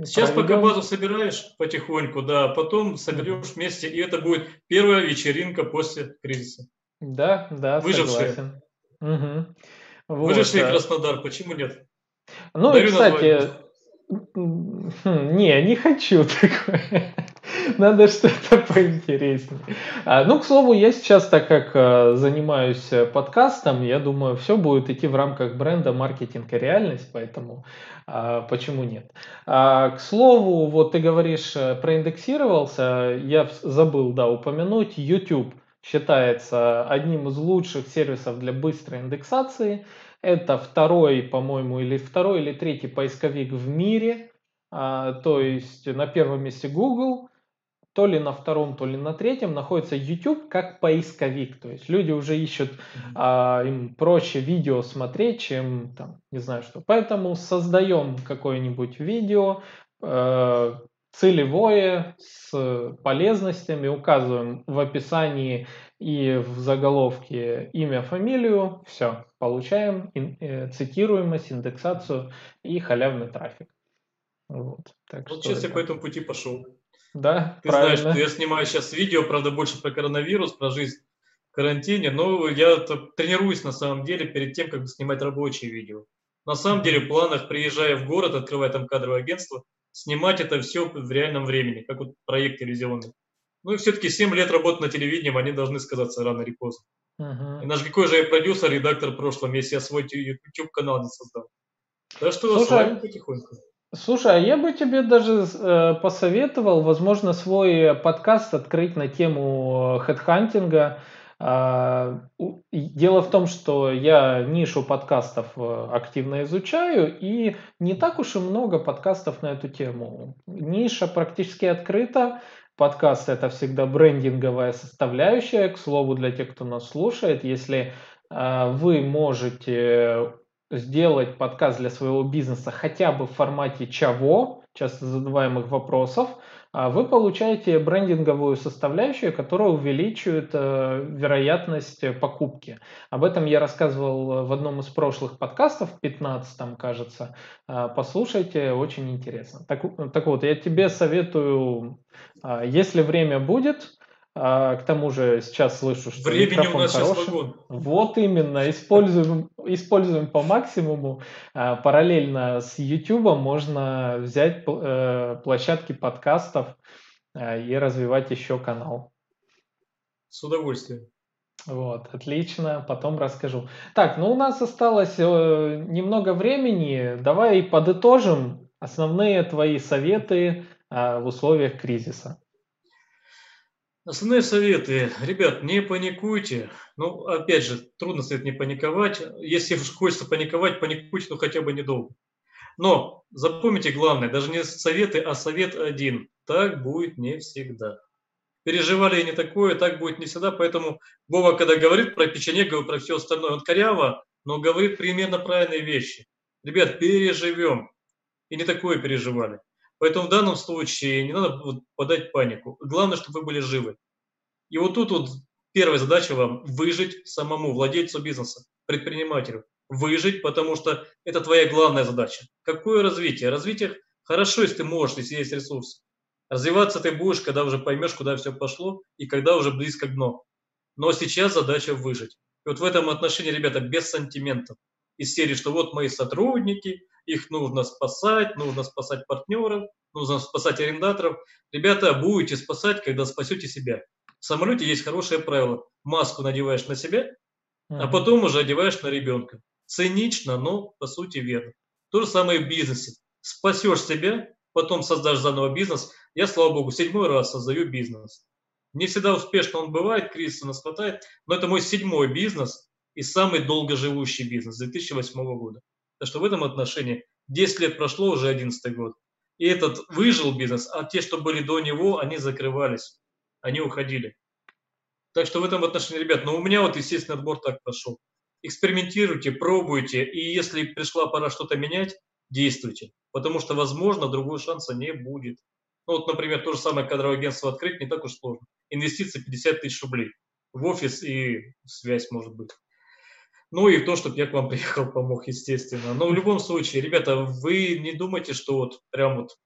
Speaker 2: Сейчас Проведем. пока базу собираешь потихоньку, да, потом соберешь вместе, и это будет первая вечеринка после кризиса.
Speaker 1: Да, да,
Speaker 2: Выжившие. согласен. Угу. Вот, Выжившие да. Краснодар, почему нет?
Speaker 1: Ну Дарю и, кстати, хм, не, не хочу такое. Надо что-то поинтереснее. А, ну, к слову, я сейчас, так как а, занимаюсь э, подкастом, я думаю, все будет идти в рамках бренда маркетинг и реальность, поэтому а, почему нет? К слову, вот ты говоришь, э, проиндексировался, я забыл, да, упомянуть, YouTube считается одним из лучших сервисов для быстрой индексации. Это второй, по-моему, или второй или третий поисковик в мире. То есть на первом месте Google, то ли на втором, то ли на третьем находится YouTube как поисковик. То есть люди уже ищут, а, им проще видео смотреть, чем там, не знаю что. Поэтому создаем какое-нибудь видео э, целевое с полезностями, указываем в описании и в заголовке имя, фамилию, все, получаем ин, э, цитируемость, индексацию и халявный трафик.
Speaker 2: Вот, так вот сейчас это... я по этому пути пошел.
Speaker 1: Да,
Speaker 2: Ты правильно. знаешь, я снимаю сейчас видео, правда, больше про коронавирус, про жизнь в карантине, но я тренируюсь на самом деле перед тем, как снимать рабочие видео. На самом деле в планах, приезжая в город, открывая там кадровое агентство, снимать это все в реальном времени, как вот проект телевизионный. Ну и все-таки 7 лет работы на телевидении, они должны сказаться рано или поздно. Uh-huh. Иначе какой же я продюсер, редактор в прошлом, если я свой YouTube-канал не создал. Так что Слушай, потихоньку.
Speaker 1: Слушай, а я бы тебе даже э, посоветовал, возможно, свой подкаст открыть на тему хедхантинга. Э, дело в том, что я нишу подкастов э, активно изучаю, и не так уж и много подкастов на эту тему. Ниша практически открыта. Подкаст это всегда брендинговая составляющая. К слову, для тех, кто нас слушает, если э, вы можете сделать подкаст для своего бизнеса хотя бы в формате чего, часто задаваемых вопросов, а вы получаете брендинговую составляющую, которая увеличивает э, вероятность покупки. Об этом я рассказывал в одном из прошлых подкастов, 15 кажется. Э, послушайте, очень интересно. Так, так вот, я тебе советую, э, если время будет, а, к тому же сейчас слышу, что
Speaker 2: Времени микрофон у нас хороший. сейчас вагон.
Speaker 1: Вот именно, используем, используем по максимуму. А, параллельно с YouTube можно взять э, площадки подкастов а, и развивать еще канал.
Speaker 2: С удовольствием.
Speaker 1: Вот, отлично, потом расскажу. Так, ну у нас осталось э, немного времени. Давай подытожим основные твои советы в условиях кризиса.
Speaker 2: Основные советы. Ребят, не паникуйте. Ну, опять же, трудно совет не паниковать. Если хочется паниковать, паникуйте, но хотя бы недолго. Но запомните главное, даже не советы, а совет один. Так будет не всегда. Переживали не такое, так будет не всегда. Поэтому Вова, когда говорит про печенегово, про все остальное, он коряво, но говорит примерно правильные вещи. Ребят, переживем. И не такое переживали. Поэтому в данном случае не надо подать панику. Главное, чтобы вы были живы. И вот тут вот первая задача вам – выжить самому, владельцу бизнеса, предпринимателю. Выжить, потому что это твоя главная задача. Какое развитие? Развитие хорошо, если ты можешь, если есть ресурсы. Развиваться ты будешь, когда уже поймешь, куда все пошло и когда уже близко к дну. Но сейчас задача выжить. И вот в этом отношении, ребята, без сантиментов. Из серии, что вот мои сотрудники, их нужно спасать, нужно спасать партнеров, нужно спасать арендаторов. Ребята, будете спасать, когда спасете себя. В самолете есть хорошее правило. Маску надеваешь на себя, а потом уже одеваешь на ребенка. Цинично, но по сути верно. То же самое в бизнесе. Спасешь себя, потом создашь заново бизнес. Я, слава богу, седьмой раз создаю бизнес. Не всегда успешно он бывает, кризиса нас хватает, но это мой седьмой бизнес и самый долгоживущий бизнес 2008 года. Что в этом отношении 10 лет прошло, уже 11 год. И этот выжил бизнес, а те, что были до него, они закрывались, они уходили. Так что в этом отношении, ребят, ну у меня вот естественный отбор так прошел. Экспериментируйте, пробуйте, и если пришла пора что-то менять, действуйте. Потому что, возможно, другого шанса не будет. Ну вот, например, то же самое кадровое агентство открыть не так уж сложно. Инвестиции 50 тысяч рублей в офис и связь, может быть. Ну и то, чтобы я к вам приехал, помог, естественно. Но в любом случае, ребята, вы не думайте, что вот прям вот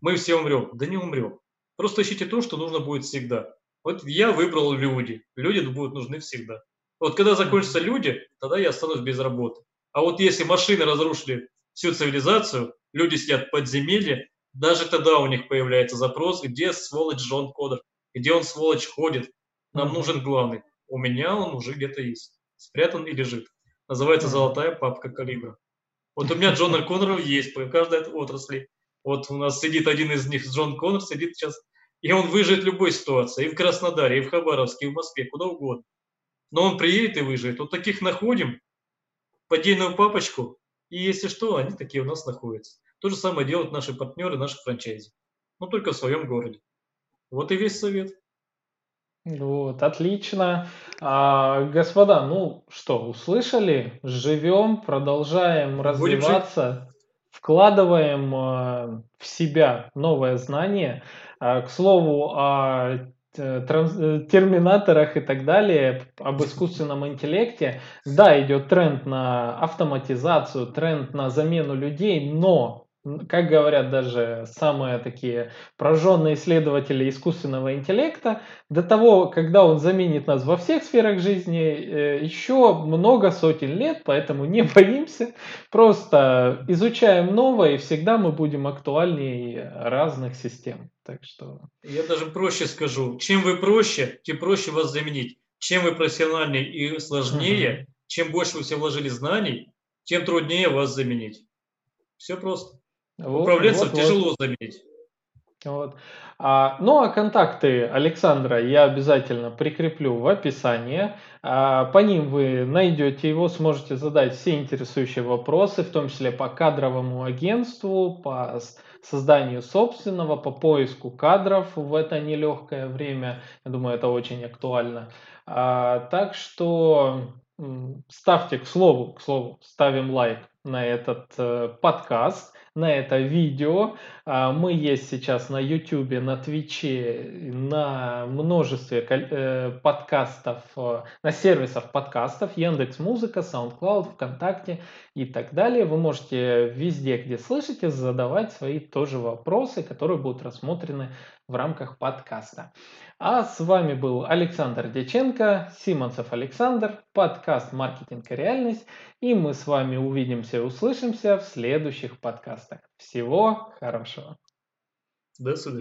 Speaker 2: мы все умрем. Да не умрем. Просто ищите то, что нужно будет всегда. Вот я выбрал люди. Люди будут нужны всегда. Вот когда закончатся люди, тогда я останусь без работы. А вот если машины разрушили всю цивилизацию, люди сидят в подземелье, даже тогда у них появляется запрос, где сволочь Джон Кодер, где он сволочь ходит. Нам нужен главный. У меня он уже где-то есть спрятан и лежит. Называется «Золотая папка калибра». Вот у меня Джон Коннор есть по каждой отрасли. Вот у нас сидит один из них, Джон Коннор, сидит сейчас, и он выживет в любой ситуации, и в Краснодаре, и в Хабаровске, и в Москве, куда угодно. Но он приедет и выживет. Вот таких находим, поддельную папочку, и если что, они такие у нас находятся. То же самое делают наши партнеры, наши франчайзи. Но только в своем городе. Вот и весь совет.
Speaker 1: Вот, отлично. А, господа, ну что, услышали? Живем, продолжаем развиваться, вкладываем а, в себя новое знание. А, к слову, о терминаторах и так далее, об искусственном интеллекте. Да, идет тренд на автоматизацию, тренд на замену людей, но как говорят даже самые такие прожженные исследователи искусственного интеллекта, до того, когда он заменит нас во всех сферах жизни, э, еще много сотен лет, поэтому не боимся, просто изучаем новое, и всегда мы будем актуальнее разных систем. Так что...
Speaker 2: Я даже проще скажу, чем вы проще, тем проще вас заменить. Чем вы профессиональнее и сложнее, угу. чем больше вы все вложили знаний, тем труднее вас заменить. Все просто. Вот, Управленцев вот, тяжело вот. заменить.
Speaker 1: Вот. А, ну а контакты Александра я обязательно прикреплю в описании. А, по ним вы найдете его, сможете задать все интересующие вопросы, в том числе по кадровому агентству, по созданию собственного, по поиску кадров в это нелегкое время. Я думаю, это очень актуально. А, так что ставьте, к слову, к слову, ставим лайк на этот э, подкаст на это видео. А, мы есть сейчас на YouTube, на Твиче, на множестве э, подкастов, э, на сервисах подкастов, Яндекс Музыка, SoundCloud, ВКонтакте и так далее. Вы можете везде, где слышите, задавать свои тоже вопросы, которые будут рассмотрены в рамках подкаста. А с вами был Александр Деченко, Симонцев Александр, подкаст «Маркетинг и реальность». И мы с вами увидимся и услышимся в следующих подкастах. Всего хорошего.
Speaker 2: До свидания.